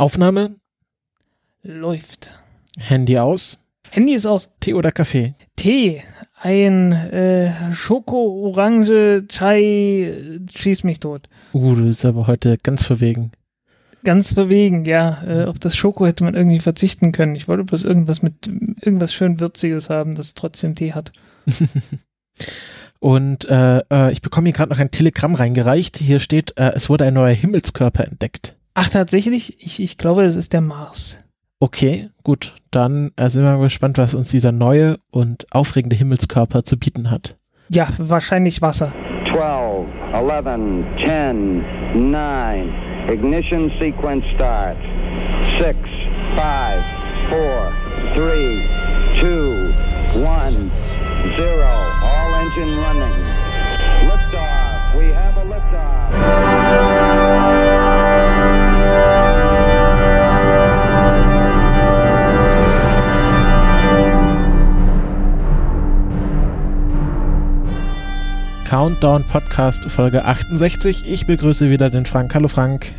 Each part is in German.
Aufnahme Läuft. Handy aus. Handy ist aus. Tee oder Kaffee? Tee. Ein äh, Schoko, Orange, Chai, schieß mich tot. Uh, du bist aber heute ganz verwegen. Ganz verwegen, ja. Äh, auf das Schoko hätte man irgendwie verzichten können. Ich wollte bloß irgendwas mit irgendwas schön Würziges haben, das trotzdem Tee hat. Und äh, äh, ich bekomme hier gerade noch ein Telegramm reingereicht. Hier steht, äh, es wurde ein neuer Himmelskörper entdeckt. Ach, tatsächlich? Ich, ich glaube, es ist der Mars. Okay, gut. Dann äh, sind wir mal gespannt, was uns dieser neue und aufregende Himmelskörper zu bieten hat. Ja, wahrscheinlich Wasser. 12, 11, 10, 9. Ignition sequence start. 6, 5, 4, 3, 2, 1, 0. All engine running. Liftoff. We have a liftoff. Countdown Podcast Folge 68. Ich begrüße wieder den Frank. Hallo Frank.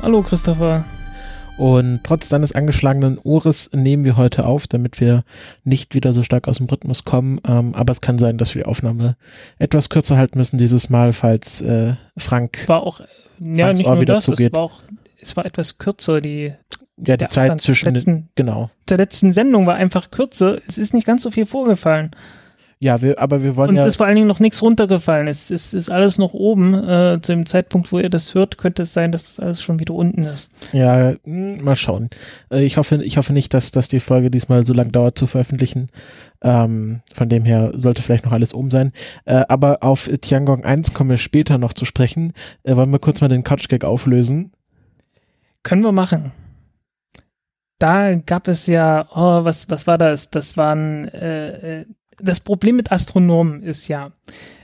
Hallo Christopher. Und trotz deines angeschlagenen Ohres nehmen wir heute auf, damit wir nicht wieder so stark aus dem Rhythmus kommen. Ähm, aber es kann sein, dass wir die Aufnahme etwas kürzer halten müssen dieses Mal, falls äh, Frank War auch, ja, Franks nicht Ohr nur wieder das, es zugeht. war auch, es war etwas kürzer, die, ja die Zeit Abstand zwischen letzten- genau. der letzten Sendung war einfach kürzer. Es ist nicht ganz so viel vorgefallen. Ja, wir, aber wir wollen Und ja es ist vor allen Dingen noch nichts runtergefallen. Es ist, ist alles noch oben. Äh, zu dem Zeitpunkt, wo ihr das hört, könnte es sein, dass das alles schon wieder unten ist. Ja, mh, mal schauen. Äh, Ich hoffe, ich hoffe nicht, dass, dass die Folge diesmal so lang dauert zu veröffentlichen. Ähm, von dem her sollte vielleicht noch alles oben sein. Äh, aber auf Tiangong 1 kommen wir später noch zu sprechen. Äh, wollen wir kurz mal den Couch-Gag auflösen? Können wir machen. Da gab es ja, oh, was, was war das? Das waren, äh, äh, das Problem mit Astronomen ist ja,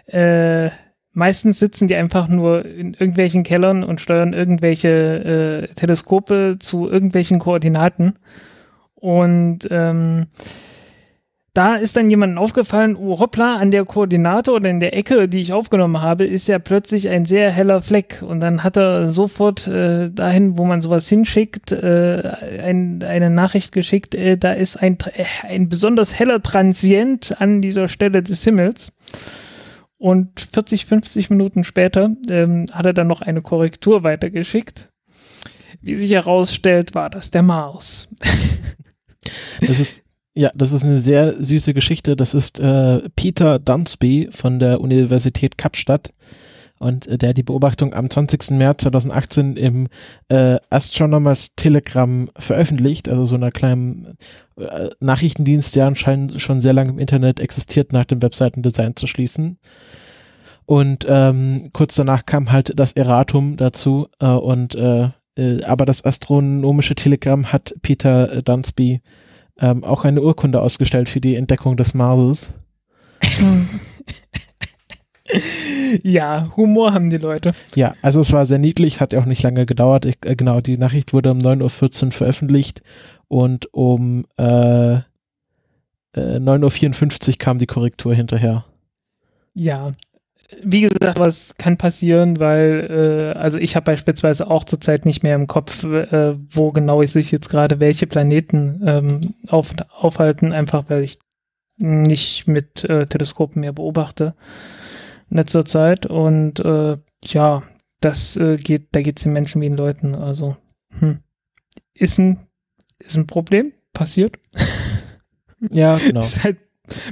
äh, meistens sitzen die einfach nur in irgendwelchen Kellern und steuern irgendwelche äh, Teleskope zu irgendwelchen Koordinaten. Und ähm, da ist dann jemandem aufgefallen, oh hoppla, an der Koordinate oder in der Ecke, die ich aufgenommen habe, ist ja plötzlich ein sehr heller Fleck. Und dann hat er sofort äh, dahin, wo man sowas hinschickt, äh, ein, eine Nachricht geschickt, äh, da ist ein, äh, ein besonders heller Transient an dieser Stelle des Himmels. Und 40, 50 Minuten später ähm, hat er dann noch eine Korrektur weitergeschickt. Wie sich herausstellt, war das der Mars. Das ist, ja, das ist eine sehr süße Geschichte. Das ist äh, Peter Dunsby von der Universität Kapstadt. Und äh, der die Beobachtung am 20. März 2018 im äh, Astronomers Telegram veröffentlicht, also so einer kleinen äh, Nachrichtendienst, der anscheinend schon sehr lange im Internet existiert, nach dem Webseitendesign zu schließen. Und ähm, kurz danach kam halt das Erratum dazu äh, und äh, äh, aber das astronomische Telegramm hat Peter äh, Dunsby ähm, auch eine Urkunde ausgestellt für die Entdeckung des Marses. ja, Humor haben die Leute. Ja, also es war sehr niedlich, hat ja auch nicht lange gedauert. Ich, äh, genau, die Nachricht wurde um 9.14 Uhr veröffentlicht und um äh, äh, 9.54 Uhr kam die Korrektur hinterher. Ja, wie gesagt, was kann passieren, weil, äh, also ich habe beispielsweise auch zurzeit nicht mehr im Kopf, äh, wo genau sich jetzt gerade welche Planeten ähm, auf, aufhalten, einfach weil ich nicht mit äh, Teleskopen mehr beobachte in letzter Zeit. Und äh, ja, das äh, geht, da geht es den Menschen wie den Leuten. Also hm. ist, ein, ist ein Problem, passiert. Ja, genau. Ist halt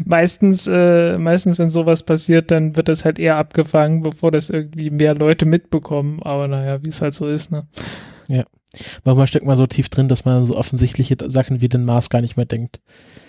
meistens, äh, meistens, wenn sowas passiert, dann wird das halt eher abgefangen, bevor das irgendwie mehr Leute mitbekommen. Aber naja, wie es halt so ist, ne? Manchmal steckt man so tief drin, dass man so offensichtliche Sachen wie den Mars gar nicht mehr denkt.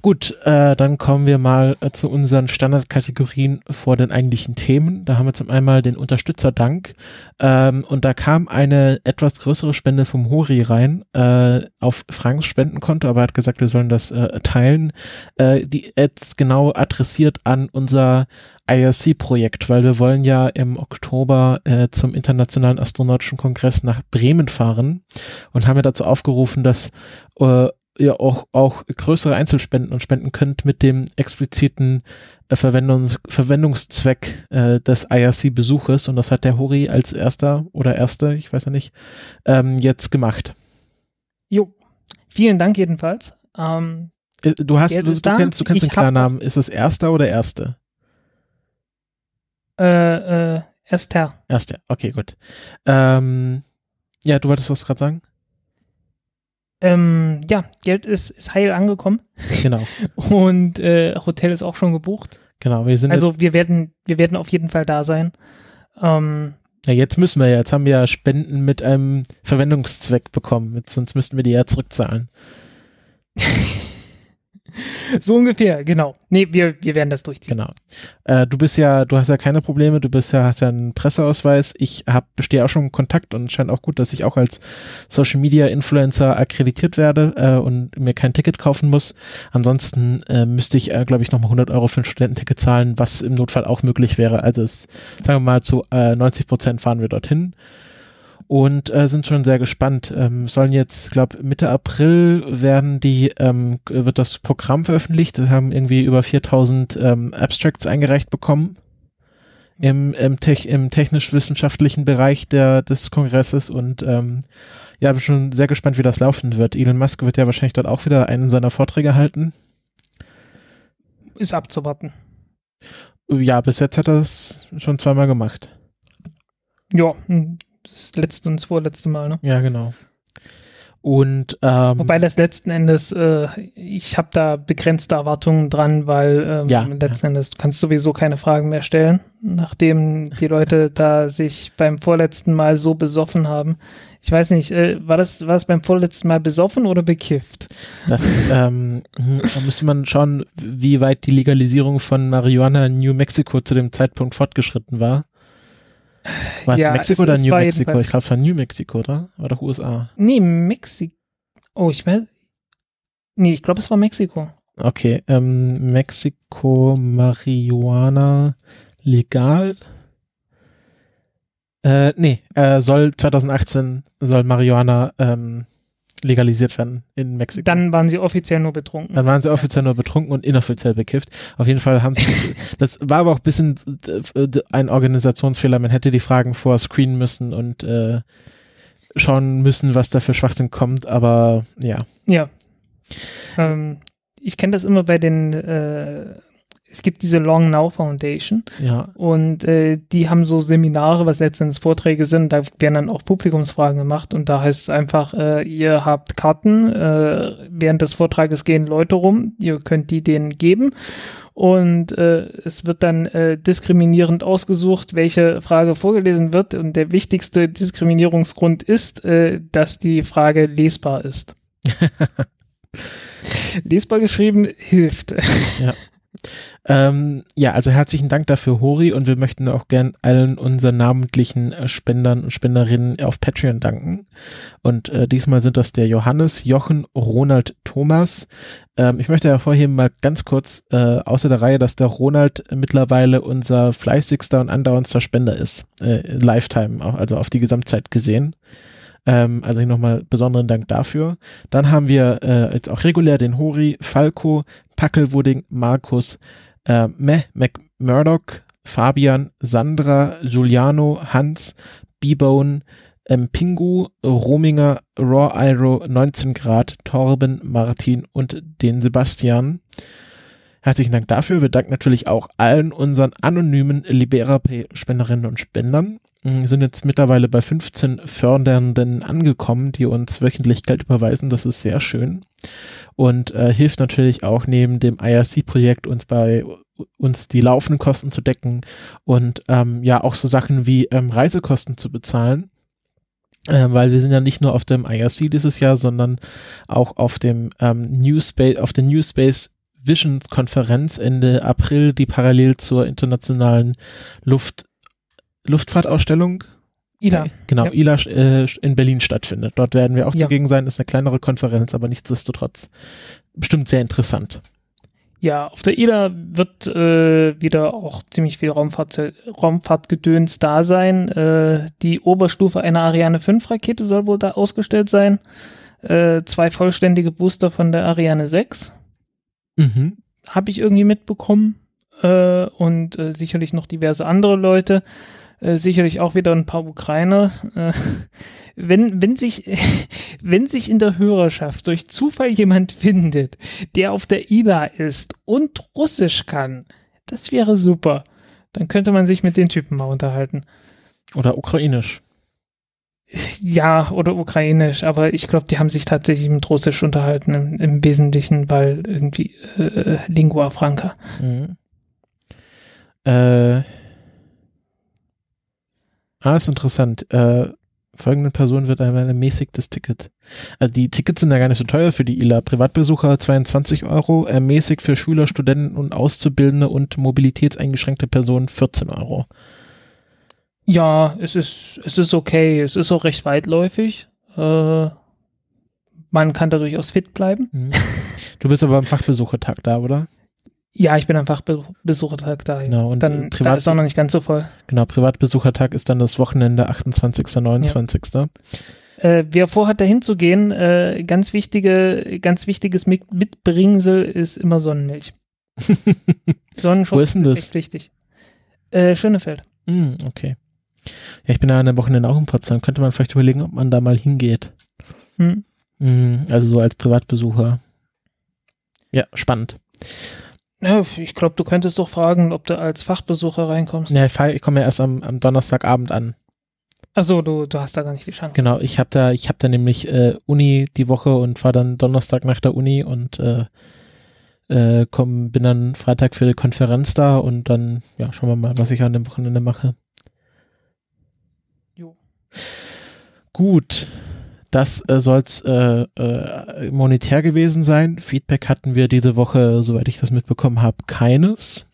Gut, äh, dann kommen wir mal äh, zu unseren Standardkategorien vor den eigentlichen Themen. Da haben wir zum einen den Unterstützerdank. Ähm, und da kam eine etwas größere Spende vom Hori rein äh, auf Franks Spendenkonto, aber er hat gesagt, wir sollen das äh, teilen. Äh, die jetzt genau adressiert an unser IRC-Projekt, weil wir wollen ja im Oktober äh, zum Internationalen Astronautischen Kongress nach Bremen fahren und haben ja dazu aufgerufen, dass äh, ihr auch, auch größere Einzelspenden und spenden könnt mit dem expliziten äh, Verwendungs Verwendungszweck äh, des IRC-Besuches und das hat der Hori als erster oder erste, ich weiß ja nicht, ähm, jetzt gemacht. Jo, vielen Dank jedenfalls. Ähm, Äh, Du hast, du, du kennst, du kennst den Klarnamen. Ist es erster oder erste? Äh, äh, Esther. Erster. Okay, gut. Ähm, ja, du wolltest was gerade sagen? Ähm, ja, Geld ist, ist heil angekommen Genau, und äh, Hotel ist auch schon gebucht. genau. Wir sind Also wir werden, wir werden auf jeden Fall da sein. Ähm, ja, jetzt müssen wir ja. Jetzt haben wir ja Spenden mit einem Verwendungszweck bekommen. Jetzt, sonst müssten wir die ja zurückzahlen. so ungefähr, genau. Nee, wir, wir werden das durchziehen. Genau. Äh, du bist ja, du hast ja keine Probleme, du bist ja, hast ja einen Presseausweis. Ich hab, bestehe auch schon in Kontakt und scheint auch gut, dass ich auch als Social Media Influencer akkreditiert werde äh, und mir kein Ticket kaufen muss. Ansonsten äh, müsste ich, äh, glaube ich, nochmal 100 Euro für ein Studententicket zahlen, was im Notfall auch möglich wäre. Also es, sagen wir mal, zu äh, 90 Prozent fahren wir dorthin und äh, sind schon sehr gespannt. Ähm, sollen jetzt, glaube Mitte April werden die ähm, wird das Programm veröffentlicht. Das haben irgendwie über 4000 ähm, Abstracts eingereicht bekommen im, im, Tech, im technisch-wissenschaftlichen Bereich der, des Kongresses und ähm, ja, bin schon sehr gespannt, wie das laufen wird. Elon Musk wird ja wahrscheinlich dort auch wieder einen seiner Vorträge halten. Ist abzuwarten. Ja, bis jetzt hat er es schon zweimal gemacht. Ja, hm, das letzte und das vorletzte Mal, ne? Ja, genau. Und ähm, Wobei das letzten Endes, äh, ich habe da begrenzte Erwartungen dran, weil ähm, Ja, letzten Endes du kannst sowieso keine Fragen mehr stellen, nachdem die Leute da sich beim vorletzten Mal so besoffen haben. Ich weiß nicht, äh, war das war es beim vorletzten Mal besoffen oder bekifft? Das, ähm, hm, da müsste man schauen, wie weit die Legalisierung von Marihuana in New Mexico zu dem Zeitpunkt fortgeschritten war. War es Ja, Mexiko es- oder es New war Mexico? Ich glaube, es war New Mexico, oder? War doch USA. Nee, Mexiko. Oh, ich meine, nee, ich glaube, es war Mexiko. Okay, ähm, Mexiko, Marihuana legal? Äh, nee, äh, soll 2018 soll Marihuana ähm, legalisiert werden in Mexiko. Dann waren sie offiziell nur betrunken. Dann waren sie offiziell nur betrunken und inoffiziell bekifft. Auf jeden Fall haben sie, das war aber auch ein bisschen äh, ein Organisationsfehler. Man hätte die Fragen vor screenen müssen und äh, schauen müssen, was da für Schwachsinn kommt. Aber ja, Ja. Ähm, ich kenne das immer bei den, äh, es gibt diese Long Now Foundation ja, und äh, die haben so Seminare, was letztendlich Vorträge sind, da werden dann auch Publikumsfragen gemacht und da heißt es einfach, äh, ihr habt Karten, äh, während des Vortrages gehen Leute rum, ihr könnt die denen geben und äh, es wird dann äh, diskriminierend ausgesucht, welche Frage vorgelesen wird und der wichtigste Diskriminierungsgrund ist, äh, dass die Frage lesbar ist. lesbar geschrieben hilft. Ähm, ja, also herzlichen Dank dafür, Hori, und wir möchten auch gern allen unseren namentlichen äh, Spendern und Spenderinnen auf Patreon danken. Und äh, diesmal sind das der Johannes, Jochen, Ronald, Thomas. Ähm, ich möchte hervorheben mal ganz kurz äh, außer der Reihe, dass der Ronald mittlerweile unser fleißigster und andauerndster Spender ist, äh, Lifetime, also auf die Gesamtzeit gesehen. Ähm, also hier nochmal besonderen Dank dafür. Dann haben wir äh, jetzt auch regulär den Hori, Falco, Packelwudding, Markus, äh, Meh, McMurdoch, Fabian, Sandra, Giuliano, Hans, B-Bone, ähm, Pingu, Rominger, Raw Iro, 19 Grad, Torben, Martin und den Sebastian. Herzlichen Dank dafür. Wir danken natürlich auch allen unseren anonymen Libera-Spenderinnen und Spendern. Wir sind jetzt mittlerweile bei 15 Fördernden angekommen, die uns wöchentlich Geld überweisen. Das ist sehr schön und äh, hilft natürlich auch neben dem IRC-Projekt uns bei uns die laufenden Kosten zu decken und ähm, ja auch so Sachen wie ähm, Reisekosten zu bezahlen. Äh, weil wir sind ja nicht nur auf dem IRC dieses Jahr, sondern auch auf dem ähm, New Space, auf der New Space Visions Konferenz Ende April, die parallel zur internationalen Luft Luftfahrtausstellung Ida. Genau, Ja. ILA äh, in Berlin stattfindet. Dort werden wir auch Ja. zugegen sein. Ist eine kleinere Konferenz, aber nichtsdestotrotz bestimmt sehr interessant. Ja, auf der IDA wird äh, wieder auch ziemlich viel Raumfahrt, Raumfahrtgedöns da sein. Äh, die Oberstufe einer Ariane 5 Rakete soll wohl da ausgestellt sein. Äh, zwei vollständige Booster von der Ariane 6 Mhm. habe ich irgendwie mitbekommen. Äh, und äh, sicherlich noch diverse andere Leute. Äh, sicherlich auch wieder ein paar Ukrainer. Äh, wenn, wenn sich, wenn sich in der Hörerschaft durch Zufall jemand findet, der auf der ILA ist und Russisch kann, das wäre super. Dann könnte man sich mit den Typen mal unterhalten. Oder ukrainisch. Ja, oder ukrainisch, aber ich glaube, die haben sich tatsächlich mit Russisch unterhalten, im, im Wesentlichen, weil irgendwie äh, Lingua Franca. Mhm. Äh, ah, ist interessant. Äh, folgenden Person wird ein ermäßigtes Ticket. Also die Tickets sind ja gar nicht so teuer für die ILA. Privatbesucher 22 Euro, ermäßigt für Schüler, Studenten und Auszubildende und mobilitätseingeschränkte Personen 14 Euro. Ja, es ist, es ist okay. Es ist auch recht weitläufig. Äh, man kann da durchaus fit bleiben. Mhm. Du bist aber am Fachbesuchertag da, oder? Ja, ich bin am Fachbesuchertag da. Genau, und dann Privat- da ist auch noch nicht ganz so voll. Genau, Privatbesuchertag ist dann das Wochenende 28. 29. Äh, wer vorhat, da hinzugehen, äh, ganz wichtige, ganz wichtiges Mit Mitbringsel ist immer Sonnenmilch. Sonnenschutz Wo ist denn das? echt wichtig. Äh, Schönefeld. Hm, okay. Ja, ich bin ja an dem Wochenende auch in Potsdam. Könnte man vielleicht überlegen, ob man da mal hingeht. Hm. Hm, also so als Privatbesucher. Ja, spannend. Ja, ich glaube, du könntest doch fragen, ob du als Fachbesucher reinkommst. Ja, ich, komme ja erst am, am Donnerstagabend an. Achso, du, du hast da gar nicht die Chance. Genau, ich habe da, ich habe da nämlich äh, Uni die Woche und fahre dann Donnerstag nach der Uni und äh, äh, komm, bin dann Freitag für die Konferenz da und dann, ja, schauen wir mal, was ich an dem Wochenende mache. Jo. Gut, das äh, soll's äh, äh, monetär gewesen sein. Feedback hatten wir diese Woche, soweit ich das mitbekommen habe, keines.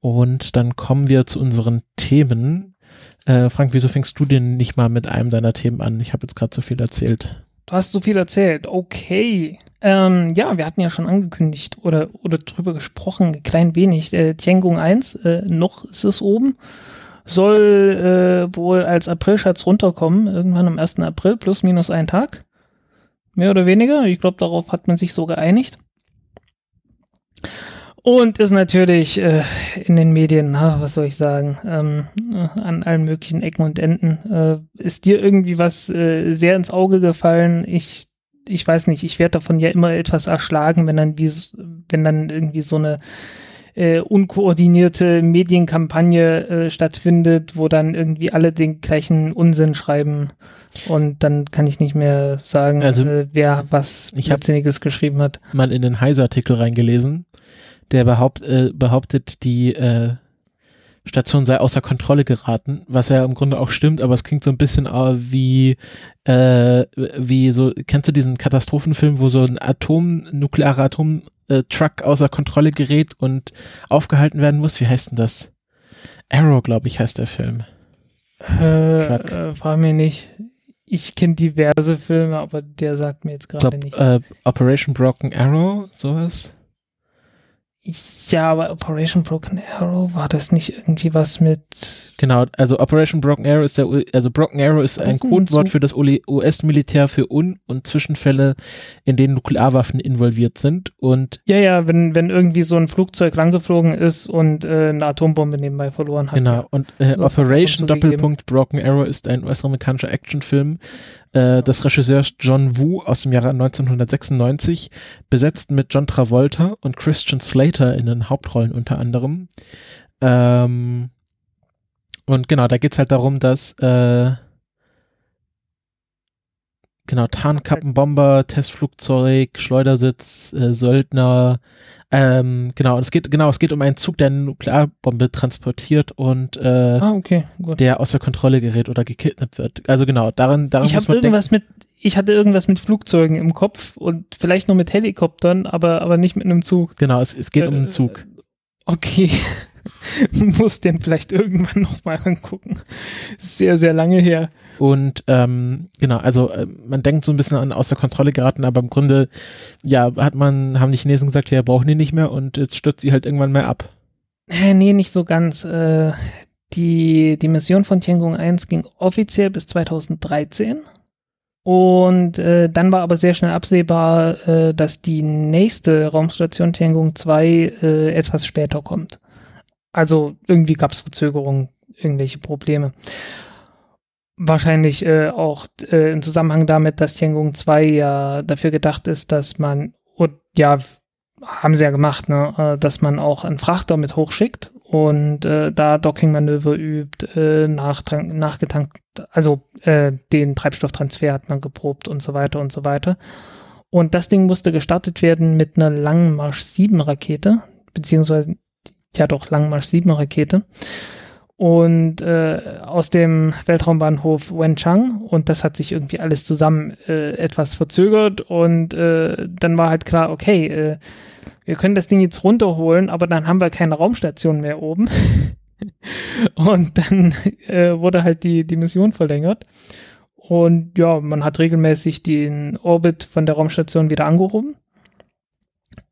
Und dann kommen wir zu unseren Themen. Äh, Frank, wieso fängst du denn nicht mal mit einem deiner Themen an? Ich habe jetzt gerade so viel erzählt. Du hast so viel erzählt. Okay. Ähm, ja, wir hatten ja schon angekündigt oder, oder drüber gesprochen, ein klein wenig. Äh, Tiangong 1, äh, noch ist es oben. Soll äh, wohl als Aprilschatz runterkommen, irgendwann am 1. April, plus minus ein Tag. Mehr oder weniger. Ich glaube, darauf hat man sich so geeinigt. Und ist natürlich äh, in den Medien, na, was soll ich sagen, ähm, äh, an allen möglichen Ecken und Enden. Äh, ist dir irgendwie was äh, sehr ins Auge gefallen? Ich, ich weiß nicht, ich werde davon ja immer etwas erschlagen, wenn dann, wie, wenn dann irgendwie so eine äh, unkoordinierte Medienkampagne äh, stattfindet, wo dann irgendwie alle den gleichen Unsinn schreiben. Und dann kann ich nicht mehr sagen, Also, äh, wer was ich Blödsinniges geschrieben hat. Mal in den Heise-Artikel reingelesen, der behaupt, äh, behauptet, die äh, Station sei außer Kontrolle geraten, was ja im Grunde auch stimmt, aber es klingt so ein bisschen äh, wie, äh, wie so, kennst du diesen Katastrophenfilm, wo so ein Atom, nuklearer Atom-Truck außer Kontrolle gerät und aufgehalten werden muss? Wie heißt denn das? Arrow, glaube ich, heißt der Film. Äh, Truck. äh, frag mir nicht. Ich kenne diverse Filme, aber der sagt mir jetzt gerade nicht. äh, Operation Broken Arrow, sowas. Ja, aber Operation Broken Arrow, war das nicht irgendwie was mit. Genau, also Operation Broken Arrow ist der, also Broken Arrow ist ein Codewort für das US-Militär für Un- und Zwischenfälle, in denen Nuklearwaffen involviert sind. Und Ja, ja, wenn, wenn irgendwie so ein Flugzeug langgeflogen ist und äh, eine Atombombe nebenbei verloren hat. genau, und äh, Operation Doppelpunkt Broken Arrow ist ein US-amerikanischer Actionfilm äh, des Regisseurs John Woo aus dem Jahre 1996, besetzt mit John Travolta und Christian Slater in den Hauptrollen unter anderem. Ähm, und genau, da geht's halt darum, dass äh, genau, Tarnkappenbomber, Testflugzeug, Schleudersitz, äh, Söldner, ähm, genau, und es geht, genau, es geht um einen Zug, der eine Nuklearbombe transportiert und äh, Ah, okay, der außer Kontrolle gerät oder gekidnappt wird. Also genau, daran, daran Ich muss man denken. irgendwas mit, ich hatte irgendwas mit Flugzeugen im Kopf und vielleicht noch mit Helikoptern, aber, aber nicht mit einem Zug. Genau, es, es geht um Äh, einen Zug. Okay. Muss den vielleicht irgendwann nochmal angucken. Sehr, sehr lange her. Und ähm, genau, also äh, man denkt so ein bisschen an außer Kontrolle geraten, aber im Grunde, ja, hat man, haben die Chinesen gesagt, ja, brauchen die nicht mehr und jetzt stürzt sie halt irgendwann mal ab. Äh, nee, nicht so ganz. Äh, die, die Mission von Tiangong 1 ging offiziell bis 2013. Und äh, dann war aber sehr schnell absehbar, äh, dass die nächste Raumstation Tiangong 2 äh, etwas später kommt. Also irgendwie gab es Verzögerungen irgendwelche Probleme. Wahrscheinlich äh, auch äh, im Zusammenhang damit, dass Tiangong 2 ja dafür gedacht ist, dass man, und ja, haben sie ja gemacht, ne, äh, dass man auch einen Frachter mit hochschickt und äh, da Docking-Manöver übt, äh, nachgetankt, also äh, den Treibstofftransfer hat man geprobt und so weiter und so weiter. Und das Ding musste gestartet werden mit einer Langen Marsch 7 Rakete, beziehungsweise ja doch Langen Marsch 7 Rakete und äh, aus dem Weltraumbahnhof Wenchang und das hat sich irgendwie alles zusammen äh, etwas verzögert und äh, dann war halt klar, okay, äh, wir können das Ding jetzt runterholen, aber dann haben wir keine Raumstation mehr oben. und dann äh, wurde halt die, die Mission verlängert. Und ja, man hat regelmäßig den Orbit von der Raumstation wieder angehoben.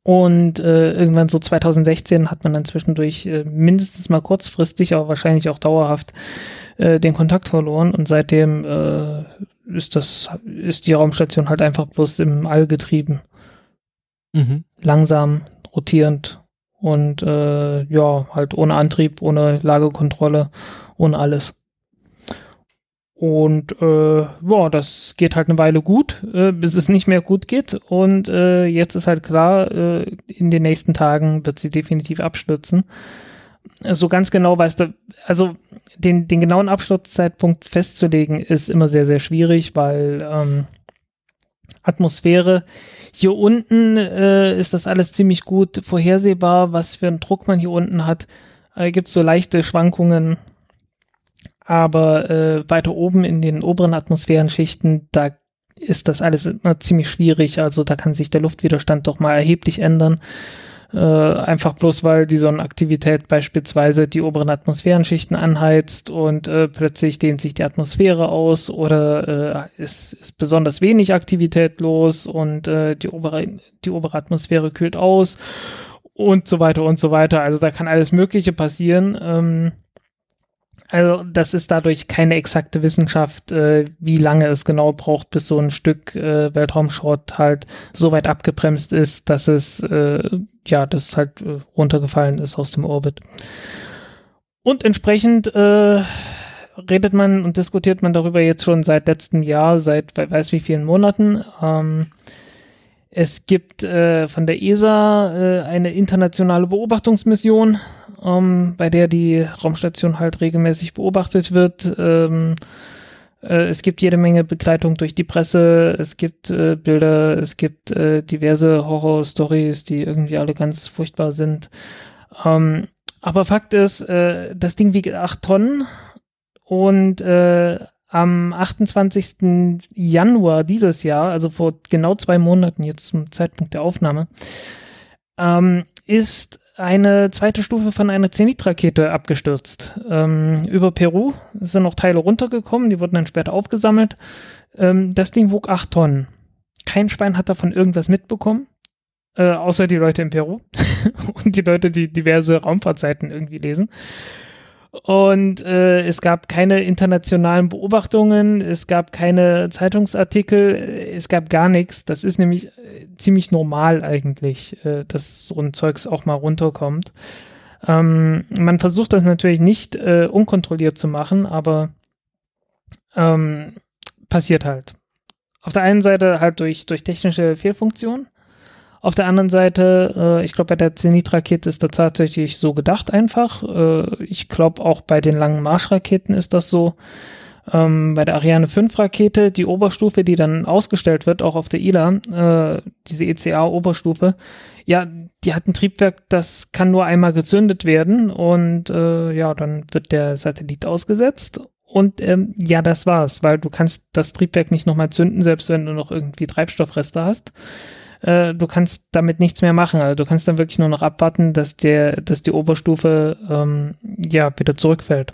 Und äh, irgendwann so 2016 hat man dann zwischendurch äh, mindestens mal kurzfristig, aber wahrscheinlich auch dauerhaft äh, den Kontakt verloren. Und seitdem äh, ist das, ist die Raumstation halt einfach bloß im All getrieben. Mhm. Langsam, rotierend und äh, ja, halt ohne Antrieb, ohne Lagekontrolle, ohne alles. Und äh, ja, das geht halt eine Weile gut, äh, bis es nicht mehr gut geht. Und äh, jetzt ist halt klar, äh, in den nächsten Tagen wird sie definitiv abstürzen. So ganz genau weiß der, also den, den genauen Absturzzeitpunkt festzulegen, ist immer sehr, sehr schwierig, weil ähm, Atmosphäre. Hier unten äh, ist das alles ziemlich gut vorhersehbar, was für einen Druck man hier unten hat. Äh, Gibt so leichte Schwankungen aber äh, weiter oben in den oberen Atmosphärenschichten, da ist das alles immer ziemlich schwierig. Also da kann sich der Luftwiderstand doch mal erheblich ändern. Äh, einfach bloß, weil die Sonnenaktivität beispielsweise die oberen Atmosphärenschichten anheizt und äh, plötzlich dehnt sich die Atmosphäre aus oder äh, ist, ist besonders wenig Aktivität los und äh, die, obere, die obere Atmosphäre kühlt aus und so weiter und so weiter. Also da kann alles Mögliche passieren. Ähm, also das ist dadurch keine exakte Wissenschaft, äh, wie lange es genau braucht, bis so ein Stück äh, Weltraumschrott halt so weit abgebremst ist, dass es äh, ja, das halt äh, runtergefallen ist aus dem Orbit. Und entsprechend äh, redet man und diskutiert man darüber jetzt schon seit letztem Jahr, seit weiß wie vielen Monaten. Ähm, es gibt äh, von der ESA eine internationale Beobachtungsmission, ähm, bei der die Raumstation halt regelmäßig beobachtet wird. Ähm, äh, es gibt jede Menge Begleitung durch die Presse, es gibt äh, Bilder, es gibt äh, diverse Horror-Stories, die irgendwie alle ganz furchtbar sind. Ähm, aber Fakt ist, äh, das Ding wiegt acht Tonnen und am 28. Januar dieses Jahr, also vor genau zwei Monaten jetzt zum Zeitpunkt der Aufnahme, ähm, ist eine zweite Stufe von einer Zenit-Rakete abgestürzt. Ähm, über Peru sind noch Teile runtergekommen, die wurden dann später aufgesammelt. Ähm, das Ding wog acht Tonnen. Kein Schwein hat davon irgendwas mitbekommen, äh, außer die Leute in Peru und die Leute, die diverse Raumfahrtseiten irgendwie lesen. Und äh, es gab keine internationalen Beobachtungen, es gab keine Zeitungsartikel, es gab gar nichts. Das ist nämlich äh, ziemlich normal eigentlich, äh, dass so ein Zeugs auch mal runterkommt. Ähm, man versucht das natürlich nicht äh, unkontrolliert zu machen, aber ähm, passiert halt. Auf der einen Seite halt durch, durch technische Fehlfunktionen auf der anderen Seite, äh, ich glaube, bei der Zenit-Rakete ist das tatsächlich so gedacht einfach. Äh, ich glaube, auch bei den langen Marschraketen ist das so. Ähm, bei der Ariane 5 Rakete, die Oberstufe, die dann ausgestellt wird, auch auf der ILA, äh, diese ECA-Oberstufe, ja, die hat ein Triebwerk, das kann nur einmal gezündet werden und äh, ja, dann wird der Satellit ausgesetzt und ähm, ja, das war's, weil du kannst das Triebwerk nicht nochmal zünden, selbst wenn du noch irgendwie Treibstoffreste hast äh, du kannst damit nichts mehr machen. Also du kannst dann wirklich nur noch abwarten, dass der, dass die Oberstufe ähm, ja wieder zurückfällt.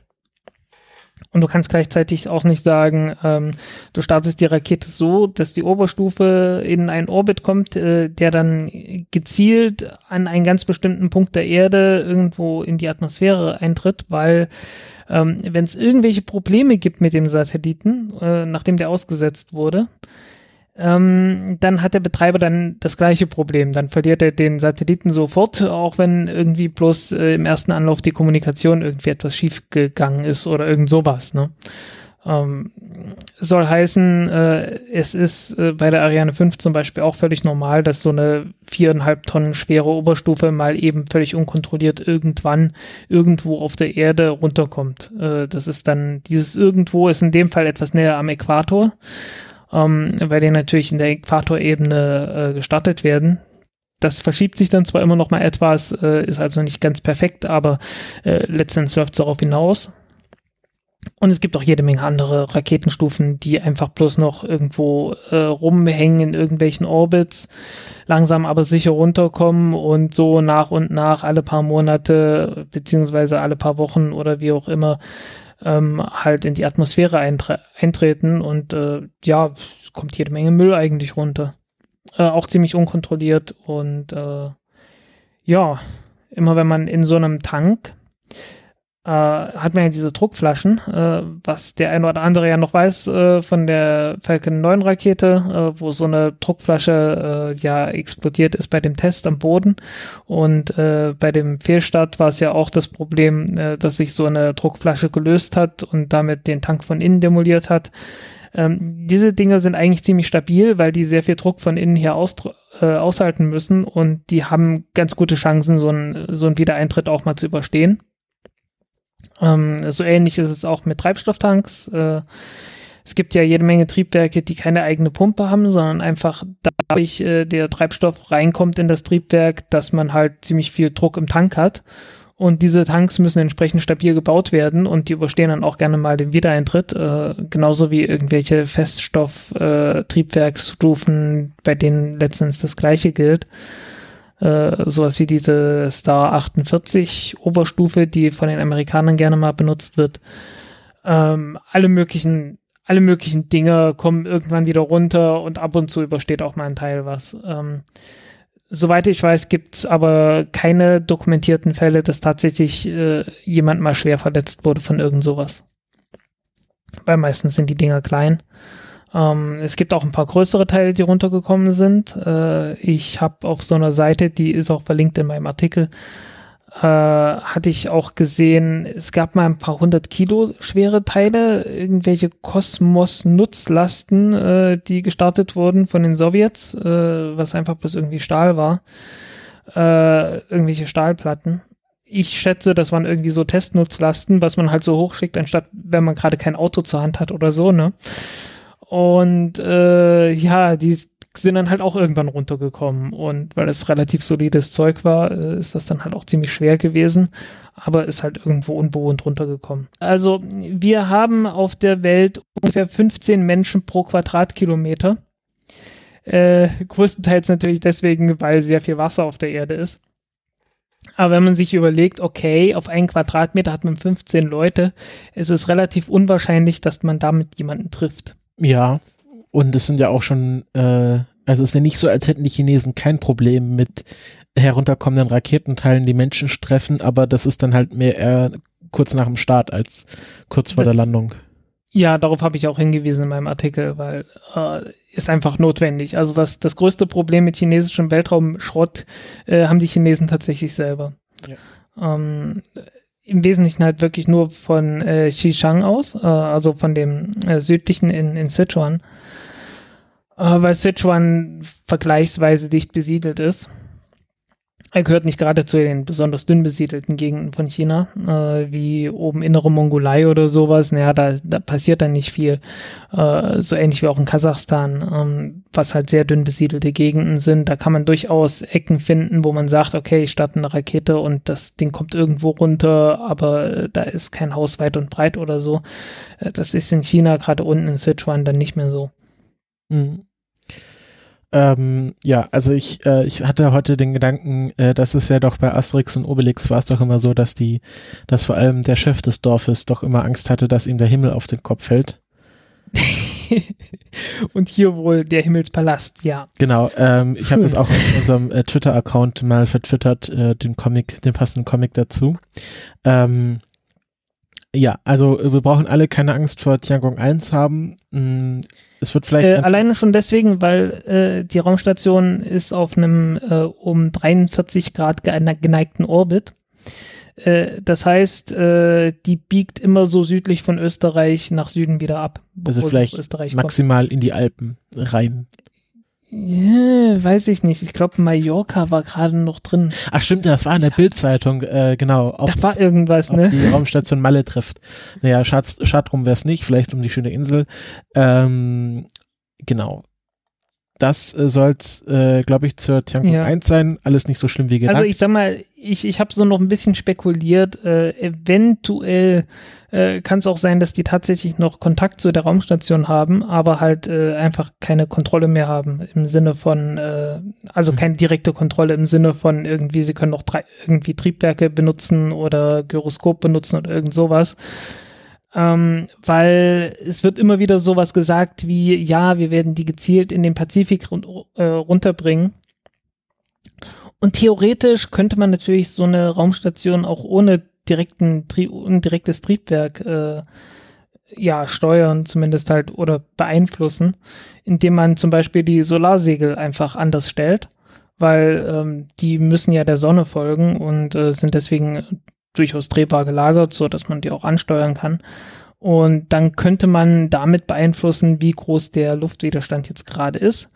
Und du kannst gleichzeitig auch nicht sagen, ähm, du startest die Rakete so, dass die Oberstufe in einen Orbit kommt, äh, der dann gezielt an einen ganz bestimmten Punkt der Erde irgendwo in die Atmosphäre eintritt, weil ähm, wenn es irgendwelche Probleme gibt mit dem Satelliten, äh, nachdem der ausgesetzt wurde, ähm, dann hat der Betreiber dann das gleiche Problem. Dann verliert er den Satelliten sofort, auch wenn irgendwie bloß äh, im ersten Anlauf die Kommunikation irgendwie etwas schief gegangen ist oder irgend sowas. Ne? Ähm, soll heißen, äh, es ist äh, bei der Ariane 5 zum Beispiel auch völlig normal, dass so eine viereinhalb Tonnen schwere Oberstufe mal eben völlig unkontrolliert irgendwann irgendwo auf der Erde runterkommt. Äh, das ist dann, dieses irgendwo ist in dem Fall etwas näher am Äquator, ähm, weil die natürlich in der Äquatorebene äh, gestartet werden. Das verschiebt sich dann zwar immer noch mal etwas, äh, ist also nicht ganz perfekt, aber äh, letztendlich läuft es darauf hinaus. Und es gibt auch jede Menge andere Raketenstufen, die einfach bloß noch irgendwo äh, rumhängen in irgendwelchen Orbits, langsam aber sicher runterkommen und so nach und nach alle paar Monate beziehungsweise alle paar Wochen oder wie auch immer ähm, halt in die Atmosphäre eintre eintreten und äh, ja, kommt jede Menge Müll eigentlich runter. Äh, auch ziemlich unkontrolliert und äh, ja, immer wenn man in so einem Tank äh, hat man ja diese Druckflaschen, äh, was der eine oder andere ja noch weiß äh, von der Falcon 9 Rakete, äh, wo so eine Druckflasche äh, ja explodiert ist bei dem Test am Boden. Und äh, bei dem Fehlstart war es ja auch das Problem, äh, dass sich so eine Druckflasche gelöst hat und damit den Tank von innen demoliert hat. Ähm, diese Dinge sind eigentlich ziemlich stabil, weil die sehr viel Druck von innen aus, äh, aushalten müssen und die haben ganz gute Chancen, so ein, so ein Wiedereintritt auch mal zu überstehen. Ähm, so ähnlich ist es auch mit Treibstofftanks. Äh, es gibt ja jede Menge Triebwerke, die keine eigene Pumpe haben, sondern einfach dadurch äh, der Treibstoff reinkommt in das Triebwerk, dass man halt ziemlich viel Druck im Tank hat. Und diese Tanks müssen entsprechend stabil gebaut werden und die überstehen dann auch gerne mal den Wiedereintritt, äh, genauso wie irgendwelche Feststoff-Triebwerksstufen, äh, bei denen letztens das gleiche gilt äh, sowas wie diese Star 48 Oberstufe, die von den Amerikanern gerne mal benutzt wird. Ähm, alle möglichen, alle möglichen Dinge kommen irgendwann wieder runter und ab und zu übersteht auch mal ein Teil was. Ähm, soweit ich weiß, gibt's aber keine dokumentierten Fälle, dass tatsächlich äh, jemand mal schwer verletzt wurde von irgend sowas. Weil meistens sind die Dinger klein. Ähm, es gibt auch ein paar größere Teile, die runtergekommen sind. Äh, ich habe auf so einer Seite, die ist auch verlinkt in meinem Artikel, äh, hatte ich auch gesehen, es gab mal ein paar hundert Kilo schwere Teile, irgendwelche Kosmos-Nutzlasten, äh, die gestartet wurden von den Sowjets, äh, was einfach bloß irgendwie Stahl war. Äh, irgendwelche Stahlplatten ich schätze, das waren irgendwie so Testnutzlasten, was man halt so hochschickt, anstatt wenn man gerade kein Auto zur Hand hat oder so, ne? Und äh, ja, die sind dann halt auch irgendwann runtergekommen. Und weil es relativ solides Zeug war, äh, ist das dann halt auch ziemlich schwer gewesen. Aber ist halt irgendwo unbewohnt runtergekommen. Also wir haben auf der Welt ungefähr 15 Menschen pro Quadratkilometer. Äh, größtenteils natürlich deswegen, weil sehr viel Wasser auf der Erde ist. Aber wenn man sich überlegt, okay, auf einen Quadratmeter hat man 15 Leute, ist es relativ unwahrscheinlich, dass man damit jemanden trifft. Ja, und es sind ja auch schon, äh, also es ist ja nicht so, als hätten die Chinesen kein Problem mit herunterkommenden Raketenteilen, die Menschen treffen, aber das ist dann halt mehr eher kurz nach dem Start als kurz vor das, der Landung. Ja, darauf habe ich auch hingewiesen in meinem Artikel, weil äh, ist einfach notwendig. Also das, das größte Problem mit chinesischem Weltraumschrott äh, haben die Chinesen tatsächlich selber. Ja. Ähm, im Wesentlichen halt wirklich nur von äh, Xishang aus, äh, also von dem äh, südlichen in, in Sichuan, äh, weil Sichuan vergleichsweise dicht besiedelt ist. Er gehört nicht gerade zu den besonders dünn besiedelten Gegenden von China, äh, wie oben innere Mongolei oder sowas. Naja, da, da passiert dann nicht viel. Äh, so ähnlich wie auch in Kasachstan, ähm, was halt sehr dünn besiedelte Gegenden sind. Da kann man durchaus Ecken finden, wo man sagt, okay, ich starte eine Rakete und das Ding kommt irgendwo runter, aber äh, da ist kein Haus weit und breit oder so. Äh, das ist in China, gerade unten in Sichuan, dann nicht mehr so. Mhm. Ähm, ja, also ich, äh, ich hatte heute den Gedanken, äh, dass es ja doch bei Asterix und Obelix war es doch immer so, dass die, dass vor allem der Chef des Dorfes doch immer Angst hatte, dass ihm der Himmel auf den Kopf fällt. und hier wohl der Himmelspalast, ja. Genau, ähm, ich habe das auch in unserem äh, Twitter-Account mal vertwittert, äh, den Comic, den passenden Comic dazu. Ähm, Ja, also äh, wir brauchen alle keine Angst vor Tiangong 1 haben. Mm, Es wird vielleicht. Äh, alleine schon deswegen, weil äh, die Raumstation ist auf einem äh, um 43 Grad gene- geneigten Orbit. Äh, das heißt, äh, die biegt immer so südlich von Österreich nach Süden wieder ab. also vielleicht Österreich kommt. maximal in die Alpen rein. Ja, weiß ich nicht. Ich glaube, Mallorca war gerade noch drin. Ach stimmt, das war in der Bildzeitung, äh, genau. Ob, Da war irgendwas, ne? die Raumstation Malle trifft. Naja, schad, schad drum wäre es nicht, vielleicht um die schöne Insel. Ähm, genau. Das äh, soll's, äh, glaube ich, zur Tiangong Ja. 1 sein. Alles nicht so schlimm wie gedacht. Also ich sag mal, ich, ich habe so noch ein bisschen spekuliert. Äh, eventuell äh, kann es auch sein, dass die tatsächlich noch Kontakt zu der Raumstation haben, aber halt äh, einfach keine Kontrolle mehr haben im Sinne von, äh, also Mhm. keine direkte Kontrolle im Sinne von irgendwie, sie können noch drei, irgendwie Triebwerke benutzen oder Gyroskop benutzen oder irgend sowas. Ähm, weil es wird immer wieder sowas gesagt wie, ja, wir werden die gezielt in den Pazifik run äh, runterbringen. Und theoretisch könnte man natürlich so eine Raumstation auch ohne direkten, Tri direktes Triebwerk äh, ja steuern, zumindest halt oder beeinflussen, indem man zum Beispiel die Solarsegel einfach anders stellt, weil ähm, die müssen ja der Sonne folgen und äh, sind deswegen durchaus drehbar gelagert, so dass man die auch ansteuern kann. Und dann könnte man damit beeinflussen, wie groß der Luftwiderstand jetzt gerade ist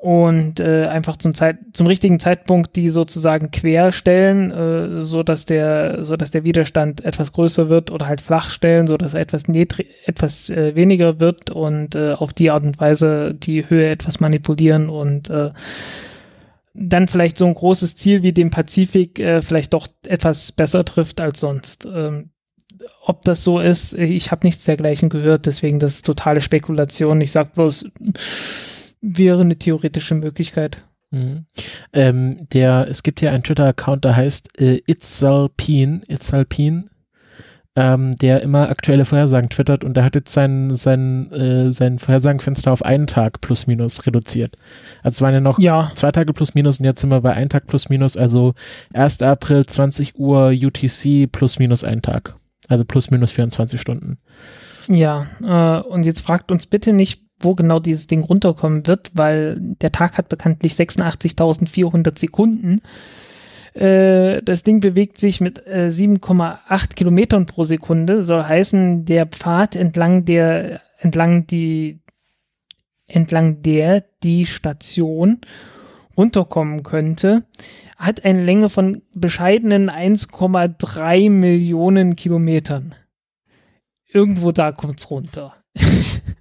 und äh, einfach zum Zeit zum richtigen Zeitpunkt die sozusagen quer stellen, äh, so dass der so dass der Widerstand etwas größer wird oder halt flach stellen, so dass er etwas niedrig, etwas äh, weniger wird und äh, auf die Art und Weise die Höhe etwas manipulieren und äh, dann vielleicht so ein großes Ziel wie den Pazifik äh, vielleicht doch etwas besser trifft als sonst. Ähm, ob das so ist, ich habe nichts dergleichen gehört, deswegen das ist totale Spekulation. Ich sag bloß, wäre eine theoretische Möglichkeit. Mhm. Ähm, der, es gibt hier einen Twitter-Account, der heißt äh, Itzalpin, Itzalpin, ähm, der immer aktuelle Vorhersagen twittert und der hat jetzt sein, sein, äh, sein Vorhersagenfenster auf einen Tag plus minus reduziert. Also es waren ja noch Ja, zwei Tage plus minus und jetzt sind wir bei einen Tag plus minus, also 1. April 20 Uhr UTC plus minus ein Tag. Also plus minus 24 Stunden. ja. Äh, und jetzt fragt uns bitte nicht, wo genau dieses Ding runterkommen wird, weil der Tag hat bekanntlich 86.400 Sekunden. Äh, das Ding bewegt sich mit äh, 7,8 Kilometern pro Sekunde, soll heißen, der Pfad entlang der, entlang die, entlang der die Station runterkommen könnte, hat eine Länge von bescheidenen 1,3 Millionen Kilometern. Irgendwo da kommt's runter.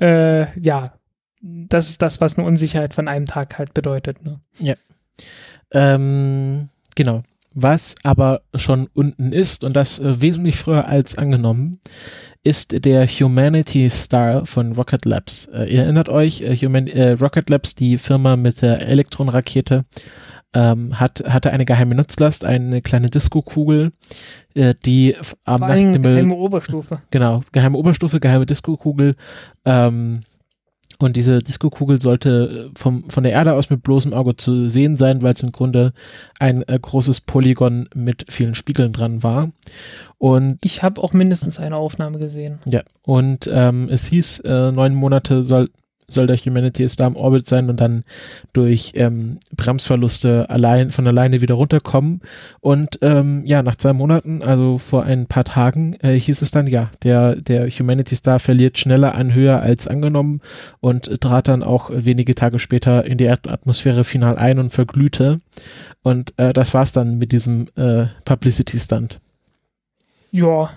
äh, ja, das ist das, was eine Unsicherheit von einem Tag halt bedeutet. Ne? Ähm, genau. Was aber schon unten ist und das äh, wesentlich früher als angenommen, ist der Humanity Star von Rocket Labs. Äh, ihr erinnert euch, äh, Human äh, Rocket Labs, die Firma mit der Elektronrakete, ähm, hat, hatte eine geheime Nutzlast, eine kleine Diskokugel, äh, die am Nachthimmel geheime Oberstufe. Genau, geheime Oberstufe, geheime Diskokugel. Ähm, und diese Diskokugel sollte äh, vom, von der Erde aus mit bloßem Auge zu sehen sein, weil es im Grunde ein äh, großes Polygon mit vielen Spiegeln dran war. Und Ich habe auch mindestens eine Aufnahme gesehen. ja, und ähm, es hieß, äh, neun Monate soll, soll der Humanity Star im Orbit sein und dann durch ähm, Bremsverluste allein von alleine wieder runterkommen. Und ähm, ja, nach zwei Monaten, also vor ein paar Tagen, äh, hieß es dann, ja, der, der Humanity Star verliert schneller an Höhe als angenommen und trat dann auch wenige Tage später in die Erdatmosphäre final ein und verglühte. Und äh, das war's dann mit diesem äh, Publicity-Stunt. Ja,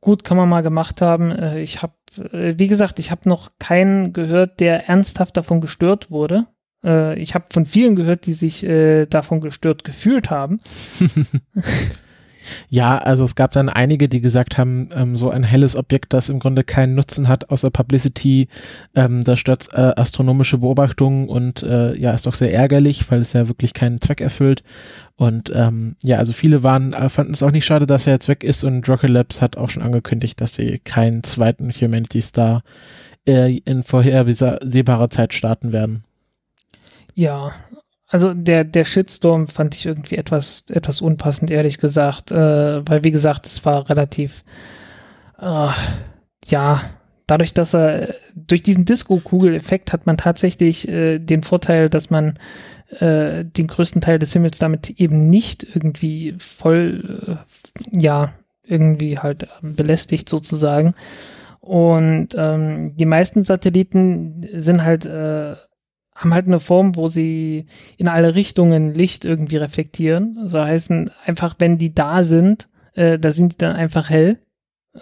gut, kann man mal gemacht haben. Äh, Ich habe, wie gesagt, ich habe noch keinen gehört, der ernsthaft davon gestört wurde. Äh, Ich habe von vielen gehört, die sich äh, davon gestört gefühlt haben. Ja, also es gab dann einige, die gesagt haben, ähm, so ein helles Objekt, das im Grunde keinen Nutzen hat außer Publicity, ähm, das stört äh, astronomische Beobachtungen und äh, ja, ist doch sehr ärgerlich, weil es ja wirklich keinen Zweck erfüllt. Und ähm, ja, also viele waren, äh, fanden es auch nicht schade, dass er jetzt weg ist und Rocket Labs hat auch schon angekündigt, dass sie keinen zweiten Humanity Star äh, in vorhersehbarer Zeit starten werden. Ja, also der, der Shitstorm fand ich irgendwie etwas, etwas unpassend, ehrlich gesagt, äh, weil wie gesagt, es war relativ, äh, ja, dadurch, dass er, durch diesen Disco-Kugel-Effekt hat man tatsächlich äh, den Vorteil, dass man äh, den größten Teil des Himmels damit eben nicht irgendwie voll, äh, ja, irgendwie halt belästigt sozusagen. Und ähm, die meisten Satelliten sind halt äh, haben halt eine Form, wo sie in alle Richtungen Licht irgendwie reflektieren. Also heißen einfach, wenn die da sind, äh, da sind die dann einfach hell.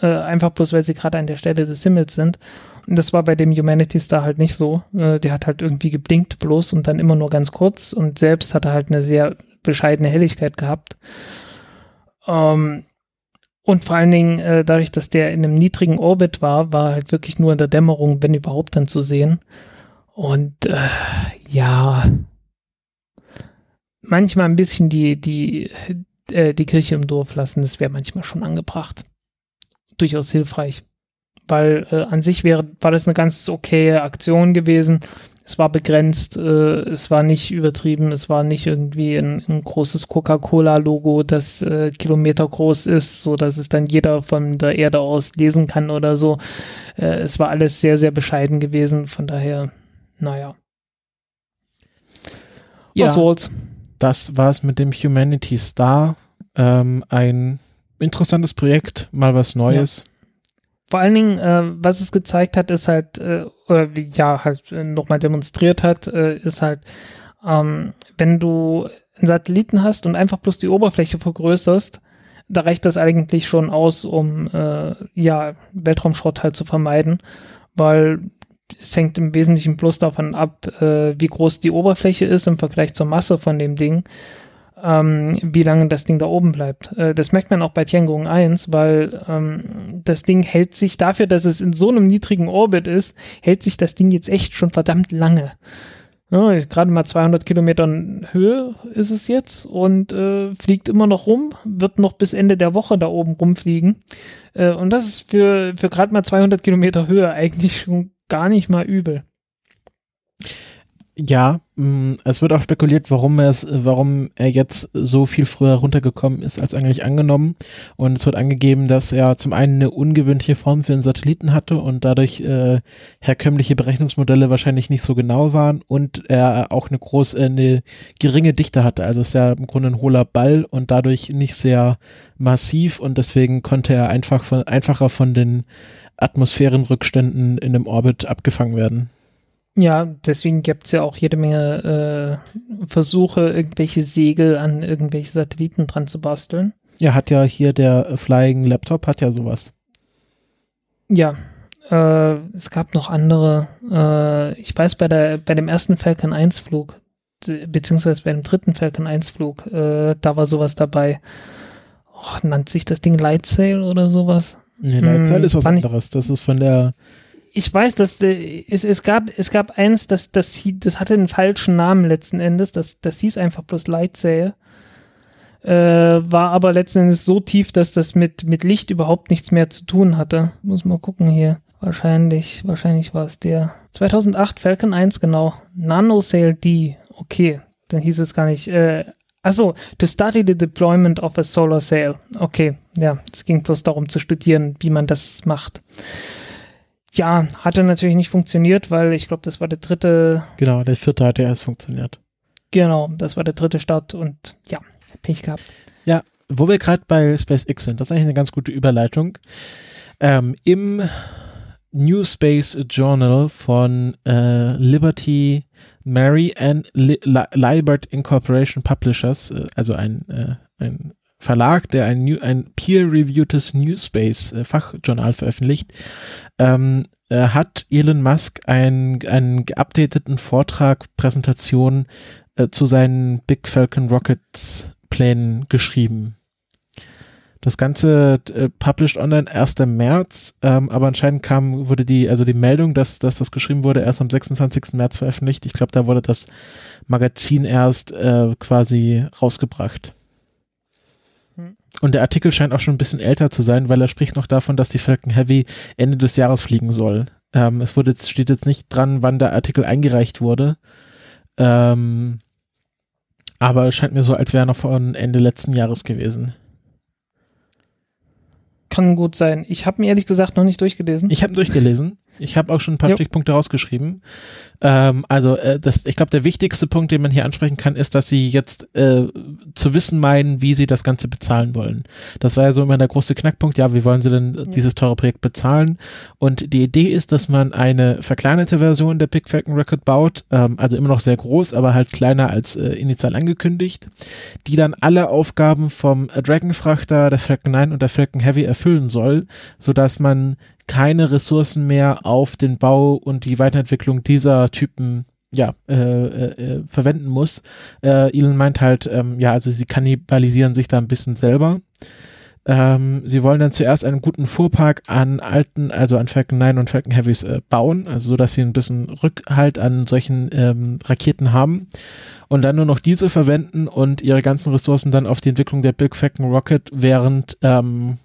Äh, einfach bloß, weil sie gerade an der Stelle des Himmels sind. Und das war bei dem Humanity Star halt nicht so. Äh, der hat halt irgendwie geblinkt bloß und dann immer nur ganz kurz und selbst hat er halt eine sehr bescheidene Helligkeit gehabt. Ähm, und vor allen Dingen, äh, dadurch, dass der in einem niedrigen Orbit war, war halt wirklich nur in der Dämmerung, wenn überhaupt, dann zu sehen. Und äh, ja, manchmal ein bisschen die, die, äh, die Kirche im Dorf lassen, das wäre manchmal schon angebracht. Durchaus hilfreich. Weil äh, an sich wäre, war das eine ganz okaye Aktion gewesen. Es war begrenzt, äh, es war nicht übertrieben, es war nicht irgendwie ein, ein großes Coca-Cola-Logo, das äh, Kilometer groß ist, so dass es dann jeder von der Erde aus lesen kann oder so. Äh, es war alles sehr, sehr bescheiden gewesen, von daher naja. Ja, Was soll's? Das war's mit dem Humanity Star. Ähm, ein interessantes Projekt, mal was Neues. Ja. Vor allen Dingen, äh, was es gezeigt hat, ist halt, äh, oder wie ja halt äh, nochmal demonstriert hat, äh, ist halt, ähm, wenn du einen Satelliten hast und einfach bloß die Oberfläche vergrößerst, da reicht das eigentlich schon aus, um äh, ja Weltraumschrott halt zu vermeiden, weil es hängt im Wesentlichen bloß davon ab, äh, wie groß die Oberfläche ist im Vergleich zur Masse von dem Ding, ähm, wie lange das Ding da oben bleibt. Äh, das merkt man auch bei Tiangong 1, weil ähm, das Ding hält sich dafür, dass es in so einem niedrigen Orbit ist, hält sich das Ding jetzt echt schon verdammt lange. Ja, gerade mal 200 Kilometern Höhe ist es jetzt und äh, fliegt immer noch rum, wird noch bis Ende der Woche da oben rumfliegen. Äh, und das ist für, für gerade mal 200 Kilometer Höhe eigentlich schon gar nicht mal übel. Ja, mm, es wird auch spekuliert, warum er es, warum er jetzt so viel früher runtergekommen ist als eigentlich angenommen. Und es wird angegeben, dass er zum einen eine ungewöhnliche Form für einen Satelliten hatte und dadurch äh, herkömmliche Berechnungsmodelle wahrscheinlich nicht so genau waren und er auch eine große, äh, eine geringe Dichte hatte. Also ist ja im Grunde ein hohler Ball und dadurch nicht sehr massiv und deswegen konnte er einfach von, einfacher von den Atmosphärenrückständen in dem Orbit abgefangen werden. Ja, deswegen gibt es ja auch jede Menge äh, Versuche, irgendwelche Segel an irgendwelche Satelliten dran zu basteln. Ja, hat ja hier der Flying Laptop, hat ja sowas. Ja, äh, es gab noch andere. Äh, ich weiß, bei, der, bei dem ersten Falcon 1 Flug, beziehungsweise bei dem dritten Falcon 1 Flug, äh, da war sowas dabei. Oh, nannte sich das Ding Lightsail oder sowas? Nee, Lightsail hm, ist was anderes. Das ist von der ich weiß, dass äh, es, es gab es gab eins, das das das hatte einen falschen Namen letzten Endes. Das das hieß einfach bloß Lightsail. Äh, war aber letzten Endes so tief, dass das mit mit Licht überhaupt nichts mehr zu tun hatte. Muss mal gucken hier. Wahrscheinlich wahrscheinlich war es der 2008 Falcon 1 genau. Nano Sail D. Okay, dann hieß es gar nicht. Äh, Achso, to study the deployment of a solar sail. Okay, ja, es ging bloß darum zu studieren, wie man das macht. Ja, hatte natürlich nicht funktioniert, weil ich glaube, das war der dritte. Genau, der vierte hat ja erst funktioniert. Genau, das war der dritte Start und ja, Pech gehabt. Ja, wo wir gerade bei SpaceX sind, das ist eigentlich eine ganz gute Überleitung. Ähm, Im New Space Journal von äh, Liberty Mary and Li Libert Incorporation Publishers, äh, also ein, äh, ein Verlag, der ein, ein peer-reviewtes Newspace-Fachjournal äh, veröffentlicht, ähm, äh, hat Elon Musk einen, einen geupdateten Vortrag, Präsentation äh, zu seinen Big Falcon Rockets Plänen geschrieben. Das Ganze äh, published online 1. März, ähm, aber anscheinend kam, wurde die, also die Meldung, dass, dass das geschrieben wurde, erst am 26. März veröffentlicht. Ich glaube, da wurde das Magazin erst äh, quasi rausgebracht. Und der Artikel scheint auch schon ein bisschen älter zu sein, weil er spricht noch davon, dass die Falcon Heavy Ende des Jahres fliegen soll. Ähm, es wurde jetzt, steht jetzt nicht dran, wann der Artikel eingereicht wurde. Ähm, Aber es scheint mir so, als wäre noch von Ende letzten Jahres gewesen. Kann gut sein. Ich habe mir ehrlich gesagt noch nicht durchgelesen. Ich habe durchgelesen. Ich habe auch schon ein paar Jo. Stichpunkte rausgeschrieben. Ähm, also äh, das, ich glaube, der wichtigste Punkt, den man hier ansprechen kann, ist, dass sie jetzt äh, zu wissen meinen, wie sie das Ganze bezahlen wollen. Das war ja so immer der große Knackpunkt. Ja, wie wollen sie denn dieses teure Projekt bezahlen? Und die Idee ist, dass man eine verkleinerte Version der Big Falcon Record baut, ähm, also immer noch sehr groß, aber halt kleiner als äh, initial angekündigt, die dann alle Aufgaben vom äh, Dragonfrachter, der Falcon 9 und der Falcon Heavy erfüllen soll, sodass man keine Ressourcen mehr auf den Bau und die Weiterentwicklung dieser Typen ja, äh, äh, äh, verwenden muss. Äh, Elon meint halt, ähm, ja, also sie kannibalisieren sich da ein bisschen selber. Ähm, sie wollen dann zuerst einen guten Fuhrpark an alten, also an Falcon 9 und Falcon Heavies äh, bauen, also so, dass sie ein bisschen Rückhalt an solchen ähm, Raketen haben und dann nur noch diese verwenden und ihre ganzen Ressourcen dann auf die Entwicklung der Big Falcon Rocket, während ähm,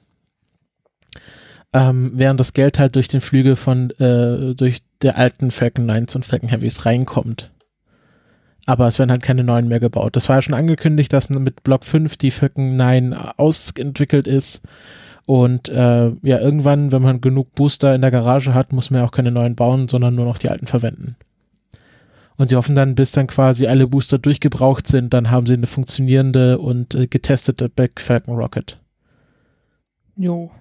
ähm, während das Geld halt durch den Flüge von äh, durch der alten Falcon 9s und Falcon Heavies reinkommt. Aber es werden halt keine neuen mehr gebaut. Das war ja schon angekündigt, dass mit Block 5 die Falcon 9 ausentwickelt ist. Und äh, ja, irgendwann, wenn man genug Booster in der Garage hat, muss man ja auch keine neuen bauen, sondern nur noch die alten verwenden. Und sie hoffen dann, bis dann quasi alle Booster durchgebraucht sind, dann haben sie eine funktionierende und äh, getestete Back Falcon Rocket. Jo.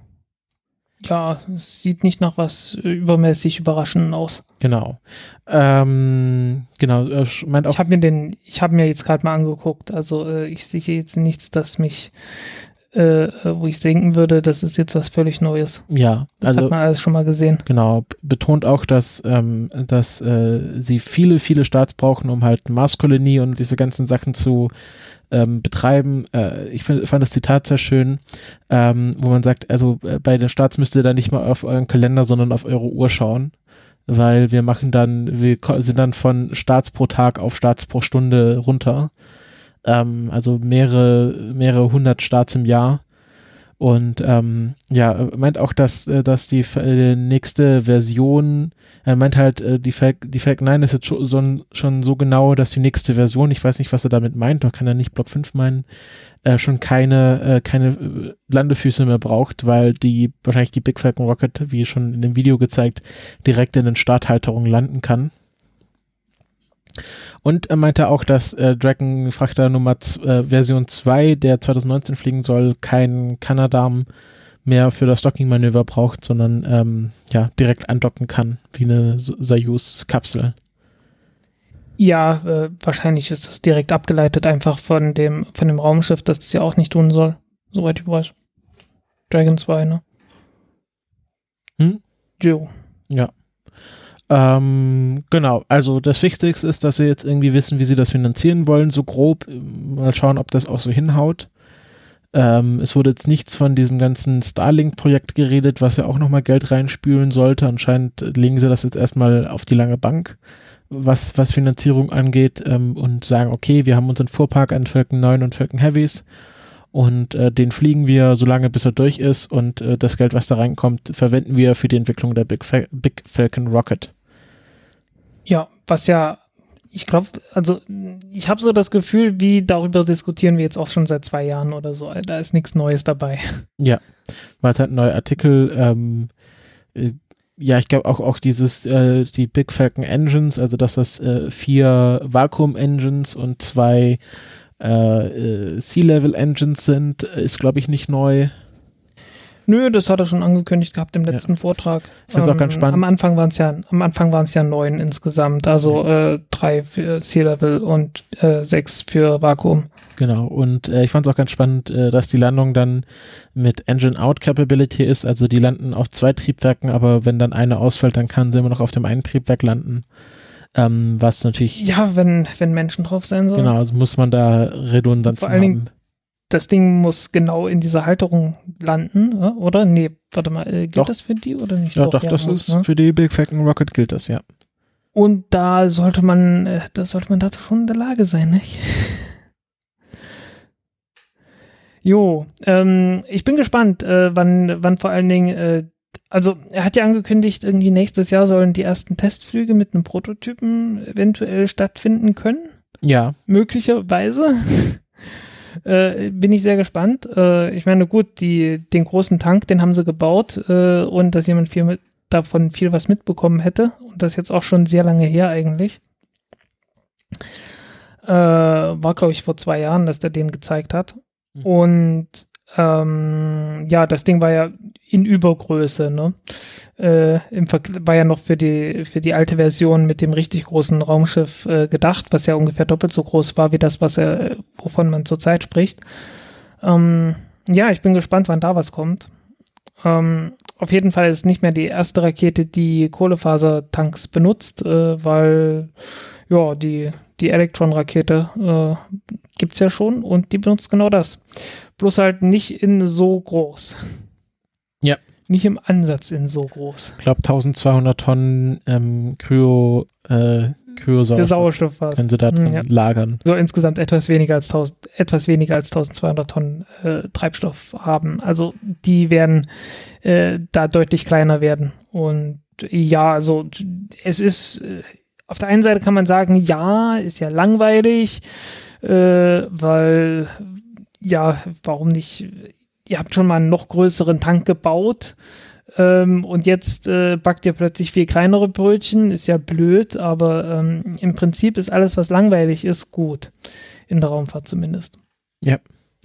Ja, es sieht nicht nach was übermäßig Überraschenden aus. Genau. Ähm, genau, äh, meint auch Ich habe mir den, ich habe mir jetzt gerade mal angeguckt. Also äh, ich sehe jetzt nichts, das mich, äh, äh, wo ich denken würde, das ist jetzt was völlig Neues. Ja, Das also hat man alles schon mal gesehen. genau, betont auch, dass, ähm, dass äh, sie viele, viele Starts brauchen, um halt Marskolonie und diese ganzen Sachen zu ähm, betreiben. Äh, ich find, fand das Zitat sehr schön, ähm, wo man sagt, also äh, bei den Starts müsst ihr dann nicht mal auf euren Kalender, sondern auf eure Uhr schauen. Weil wir machen dann, wir sind dann von Starts pro Tag auf Starts pro Stunde runter. Ähm, also mehrere, mehrere hundert Starts im Jahr. Und ähm, ja, meint auch, dass, äh, dass die äh, nächste Version, er meint halt, äh, die, Falc die Falcon 9 ist jetzt schon so, schon so genau, dass die nächste Version, ich weiß nicht, was er damit meint, doch kann er nicht Block 5 meinen, äh, schon keine, äh, keine äh, Landefüße mehr braucht, weil die wahrscheinlich die Big Falcon Rocket, wie schon in dem Video gezeigt, direkt in den Starthalterungen landen kann. Und er meinte auch, dass äh, Dragon Frachter Nummer äh, Version 2, der 2019 fliegen soll, kein Canadarm mehr für das Docking-Manöver braucht, sondern ähm, ja, direkt andocken kann, wie eine Soyuz-Kapsel. Ja, äh, wahrscheinlich ist das direkt abgeleitet einfach von dem, von dem Raumschiff, das es ja auch nicht tun soll. Soweit ich weiß. Dragon 2, ne? Hm? Jo. Ja. Ähm, genau, also das Wichtigste ist, dass wir jetzt irgendwie wissen, wie sie das finanzieren wollen, so grob. Mal schauen, ob das auch so hinhaut. Ähm, es wurde jetzt nichts von diesem ganzen Starlink-Projekt geredet, was ja auch nochmal Geld reinspülen sollte. Anscheinend legen sie das jetzt erstmal auf die lange Bank, was, was Finanzierung angeht, ähm, und sagen, okay, wir haben unseren Fuhrpark an Falcon 9 und Falcon Heavies und äh, den fliegen wir so lange, bis er durch ist und äh, das Geld, was da reinkommt, verwenden wir für die Entwicklung der Big, Fa Big Falcon Rocket. Ja, was ja, ich glaube, also ich habe so das Gefühl, wie darüber diskutieren wir jetzt auch schon seit zwei Jahren oder so. Da ist nichts Neues dabei. Ja, weil es halt neuer Artikel, ähm, äh, ja, ich glaube auch, auch dieses, äh, die Big Falcon Engines, also dass das äh, vier Vakuum-Engines und zwei äh, äh, Sea-Level-Engines sind, ist, glaube ich, nicht neu. Nö, das hat er schon angekündigt gehabt im Ja. letzten Vortrag. Ich find's auch ganz spannend. Am Anfang waren es ja, am Anfang waren es ja neun insgesamt, also äh, drei für Sea-Level und äh, sechs für Vakuum. Genau, und äh, ich fand es auch ganz spannend, äh, dass die Landung dann mit Engine-Out-Capability ist, also die landen auf zwei Triebwerken, aber wenn dann eine ausfällt, dann kann sie immer noch auf dem einen Triebwerk landen. Ähm, was natürlich, Ja, wenn, wenn Menschen drauf sein sollen. genau, also muss man da Redundanzen Vor allen Dingen- haben. Das Ding muss genau in dieser Halterung landen, äh, oder? Nee, warte mal, äh, gilt Doch. das für die oder nicht? Ja, doch, das muss, ist ne? für die Big Falcon Rocket gilt das, ja. Und da sollte man, äh, da sollte man dazu schon in der Lage sein, nicht? Jo, ähm, ich bin gespannt, äh, wann, wann vor allen Dingen, äh, also er hat ja angekündigt, irgendwie nächstes Jahr sollen die ersten Testflüge mit einem Prototypen eventuell stattfinden können. Ja. möglicherweise. Äh, bin ich sehr gespannt. Äh, ich meine, gut, die, den großen Tank, den haben sie gebaut äh, und dass jemand viel mit, davon viel was mitbekommen hätte. Und das jetzt auch schon sehr lange her eigentlich. Äh, war, glaube ich, vor zwei Jahren, dass der den gezeigt hat. Mhm. Und ähm, ja, das Ding war ja in Übergröße, ne? Äh, im war ja noch für die, für die alte Version mit dem richtig großen Raumschiff äh, gedacht, was ja ungefähr doppelt so groß war wie das, was er, wovon man zurzeit spricht. Ähm, ja, ich bin gespannt, wann da was kommt. Ähm, auf jeden Fall ist nicht mehr die erste Rakete, die Kohlefasertanks benutzt, äh, weil ja, die, die Electron-Rakete äh, gibt es ja schon und die benutzt genau das. Bloß halt nicht in so groß. Ja. Nicht im Ansatz in so groß. Ich glaube 1200 Tonnen ähm, Kryo, äh, Kryosauerstoff Sauerstoff war können sie da drin ja. lagern. So insgesamt etwas weniger als 1000, etwas weniger als 1200 Tonnen äh, Treibstoff haben. Also die werden äh, da deutlich kleiner werden. Und ja, also es ist, äh, auf der einen Seite kann man sagen, ja, ist ja langweilig, äh, weil, ja, warum nicht, ihr habt schon mal einen noch größeren Tank gebaut ähm, und jetzt äh, backt ihr plötzlich viel kleinere Brötchen, ist ja blöd, aber ähm, im Prinzip ist alles, was langweilig ist, gut. In der Raumfahrt zumindest.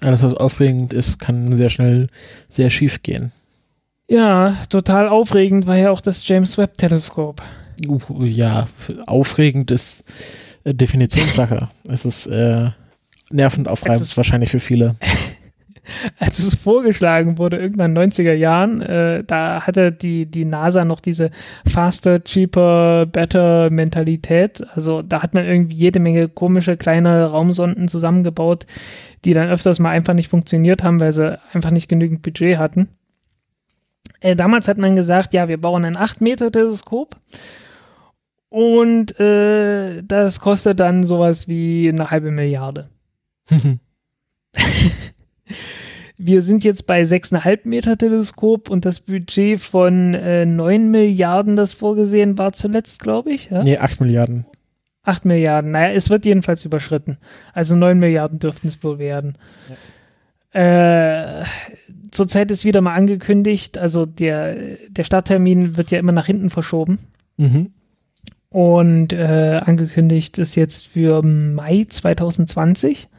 Alles, was aufregend ist, kann sehr schnell sehr schief gehen. Ja, total aufregend war ja auch das James Webb Teleskop. Uh, ja, aufregend ist äh, Definitionssache. es ist äh, nervend aufreibend, Es ist- wahrscheinlich für viele. als es vorgeschlagen wurde, irgendwann in den 90er Jahren, äh, da hatte die, die NASA noch diese faster, cheaper, better Mentalität. Also da hat man irgendwie jede Menge komische kleine Raumsonden zusammengebaut, die dann öfters mal einfach nicht funktioniert haben, weil sie einfach nicht genügend Budget hatten. Äh, damals hat man gesagt, ja, wir bauen ein 8-Meter-Teleskop. Und äh, das kostet dann sowas wie eine halbe Milliarde. Wir sind jetzt bei 6,5 Meter Teleskop und das Budget von äh, 9 Milliarden, das vorgesehen war zuletzt, glaube ich. Ja? nee, 8 Milliarden. 8 Milliarden. Naja, es wird jedenfalls überschritten. Also 9 Milliarden dürften es wohl werden. Äh, zurzeit ist wieder mal angekündigt, also der, der Starttermin wird ja immer nach hinten verschoben. Mhm. Und äh, angekündigt ist jetzt für Mai 2020.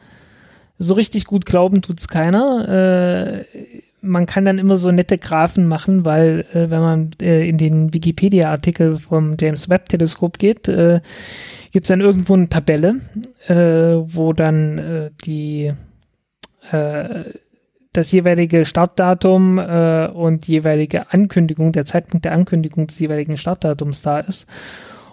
So richtig gut glauben tut's keiner. Äh, man kann dann immer so nette Graphen machen, weil äh, wenn man äh, in den Wikipedia-Artikel vom James Webb Teleskop geht, äh, gibt's dann irgendwo eine Tabelle, äh, wo dann äh, die äh, das jeweilige Startdatum äh, und jeweilige Ankündigung, der Zeitpunkt der Ankündigung des jeweiligen Startdatums da ist.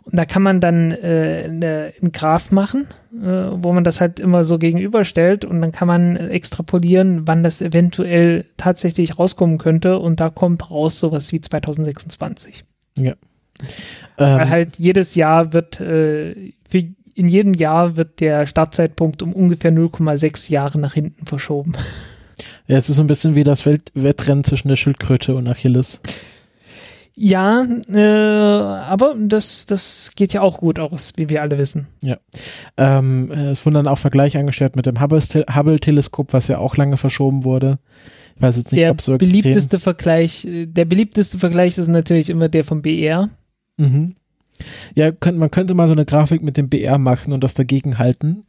Und da kann man dann äh, eine, einen Graph machen, äh, wo man das halt immer so gegenüberstellt und dann kann man äh, extrapolieren, wann das eventuell tatsächlich rauskommen könnte und da kommt raus sowas wie 2026. Weil Ähm, halt jedes Jahr wird, äh, für, in jedem Jahr wird der Startzeitpunkt um ungefähr 0,6 Jahre nach hinten verschoben. ja, es ist so ein bisschen wie das Welt Wettrennen zwischen der Schildkröte und Achilles. Ja, äh, aber das, das geht ja auch gut aus, wie wir alle wissen. Ähm, äh, es wurden dann auch Vergleiche angestellt mit dem Hubble- Hubble-Teleskop, was ja auch lange verschoben wurde. Ich weiß jetzt nicht, Der ob so beliebteste Vergleich, äh, der beliebteste Vergleich ist natürlich immer der vom BR. Mhm. Ja, könnt, man könnte mal so eine Grafik mit dem BR machen und das dagegen halten.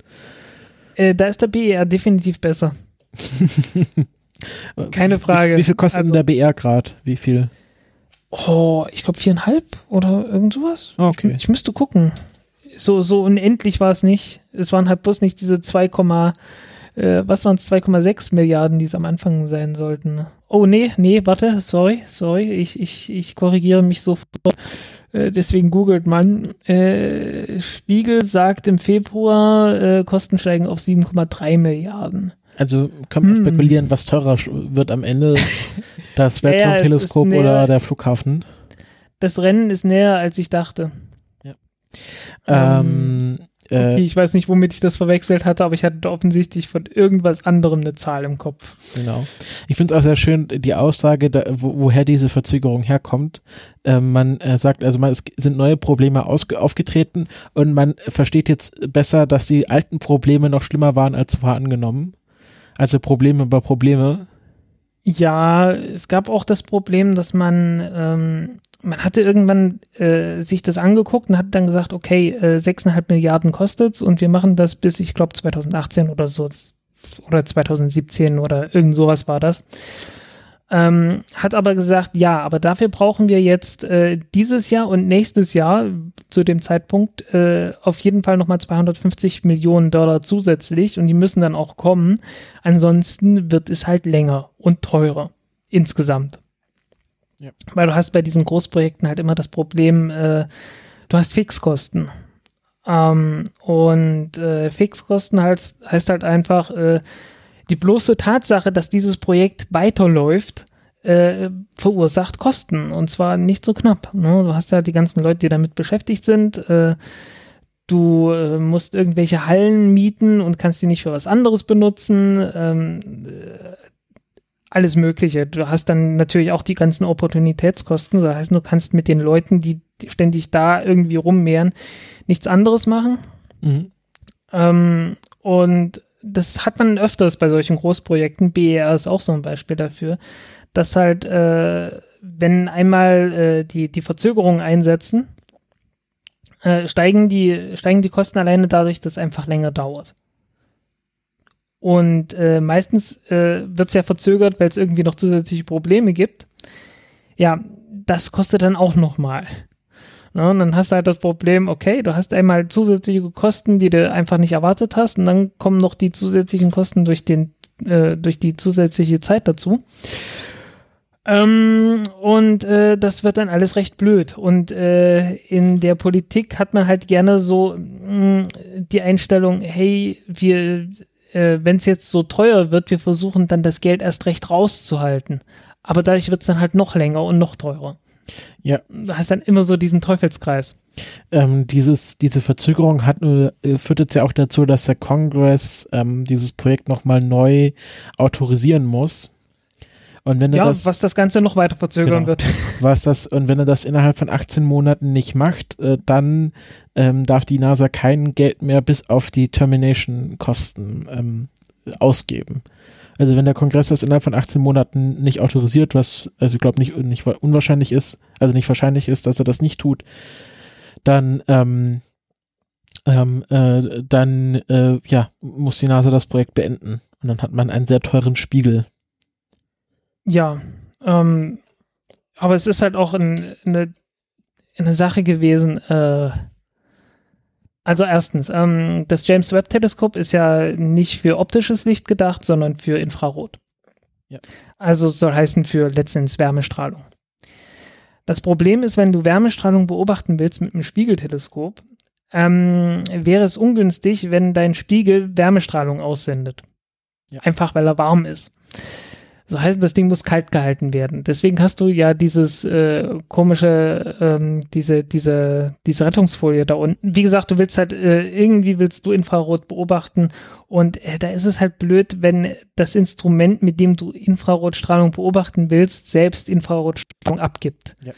Äh, da ist der BR definitiv besser. Keine Frage. Wie, wie viel kostet Also- denn der BR grad? Wie viel? Oh, ich glaube viereinhalb oder irgend sowas. Ah, Okay. Ich müsste gucken. So, so unendlich war es nicht. Es waren halt bloß nicht diese 2, äh, was waren es, 2,6 Milliarden, die es am Anfang sein sollten. Oh, nee, nee, warte, sorry, sorry, ich, ich, ich korrigiere mich sofort. Äh, deswegen googelt man. Äh, Spiegel sagt im Februar, äh, Kosten steigen auf 7,3 Milliarden. Also kann man Hm. spekulieren, was teurer wird am Ende, das Ja, ja, Weltraumteleskop näher- oder der Flughafen. Das Rennen ist näher, als ich dachte. Ähm, Äh, Okay, ich weiß nicht, womit ich das verwechselt hatte, aber ich hatte offensichtlich von irgendwas anderem eine Zahl im Kopf. Genau. Ich finde es auch sehr schön, die Aussage, da, wo, woher diese Verzögerung herkommt. Äh, man äh, sagt, also man, es sind neue Probleme aufgetreten und man versteht jetzt besser, dass die alten Probleme noch schlimmer waren als vorangenommen. Also Probleme über Probleme. Ja, es gab auch das Problem, dass man, ähm, man hatte irgendwann äh, sich das angeguckt und hat dann gesagt, okay, äh, 6,5 Milliarden kostet's und wir machen das bis, ich glaube, 2018 oder so oder 2017 oder irgend sowas war das. Ähm, hat aber gesagt, ja, aber dafür brauchen wir jetzt äh, dieses Jahr und nächstes Jahr zu dem Zeitpunkt äh, auf jeden Fall nochmal 250 Millionen Dollar zusätzlich und die müssen dann auch kommen. Ansonsten wird es halt länger und teurer insgesamt. Ja. Weil du hast bei diesen Großprojekten halt immer das Problem, äh, du hast Fixkosten. Ähm, und äh, Fixkosten heißt, heißt halt einfach, äh, die bloße Tatsache, dass dieses Projekt weiterläuft, äh, verursacht Kosten. Und zwar nicht so knapp. Ne? Du hast ja die ganzen Leute, die damit beschäftigt sind. Äh, du äh, musst irgendwelche Hallen mieten und kannst die nicht für was anderes benutzen. Ähm, äh, alles Mögliche. Du hast dann natürlich auch die ganzen Opportunitätskosten. Das heißt, du kannst mit den Leuten, die ständig da irgendwie rummehren, nichts anderes machen. Mhm. Ähm, und das hat man öfters bei solchen Großprojekten. BER ist auch so ein Beispiel dafür, dass halt, äh, wenn einmal äh, die, die Verzögerungen einsetzen, äh, steigen, die, steigen die Kosten alleine dadurch, dass es einfach länger dauert. Und äh, meistens äh, wird es ja verzögert, weil es irgendwie noch zusätzliche Probleme gibt. Ja, das kostet dann auch nochmal. Ja, und dann hast du halt das Problem, okay, du hast einmal zusätzliche Kosten, die du einfach nicht erwartet hast, und dann kommen noch die zusätzlichen Kosten durch, den, äh, durch die zusätzliche Zeit dazu. Ähm, und äh, das wird dann alles recht blöd. Und äh, in der Politik hat man halt gerne so mh, die Einstellung, hey, wir, äh, wenn es jetzt so teuer wird, wir versuchen dann das Geld erst recht rauszuhalten. Aber dadurch wird es dann halt noch länger und noch teurer. Ja. Du hast dann immer so diesen Teufelskreis. Ähm, dieses, diese Verzögerung hat, äh, führt jetzt ja auch dazu, dass der Kongress ähm, dieses Projekt nochmal neu autorisieren muss. Und wenn Ja, das, was das Ganze noch weiter verzögern Genau. wird. was das, und wenn er das innerhalb von 18 Monaten nicht macht, äh, dann ähm, darf die NASA kein Geld mehr bis auf die Termination-Kosten ähm, ausgeben. Also wenn der Kongress das innerhalb von 18 Monaten nicht autorisiert, was also ich glaube nicht, nicht unwahrscheinlich ist, also nicht wahrscheinlich ist, dass er das nicht tut, dann ähm, ähm, äh, dann äh, ja muss die NASA das Projekt beenden und dann hat man einen sehr teuren Spiegel. Ja, ähm, aber es ist halt auch ein, eine, eine Sache gewesen. Äh, also erstens, ähm, das James Webb Teleskop ist ja nicht für optisches Licht gedacht, sondern für Infrarot. Ja. Also soll heißen für letztendlich Wärmestrahlung. Das Problem ist, wenn du Wärmestrahlung beobachten willst mit einem Spiegelteleskop, ähm, wäre es ungünstig, wenn dein Spiegel Wärmestrahlung aussendet. Ja. Einfach weil er warm ist. So heißt, das Ding muss kalt gehalten werden. Deswegen hast du ja dieses äh, komische, ähm, diese, diese, diese Rettungsfolie da unten. Wie gesagt, du willst halt, äh, irgendwie willst du Infrarot beobachten und äh, da ist es halt blöd, wenn das Instrument, mit dem du Infrarotstrahlung beobachten willst, selbst Infrarotstrahlung abgibt. Ja.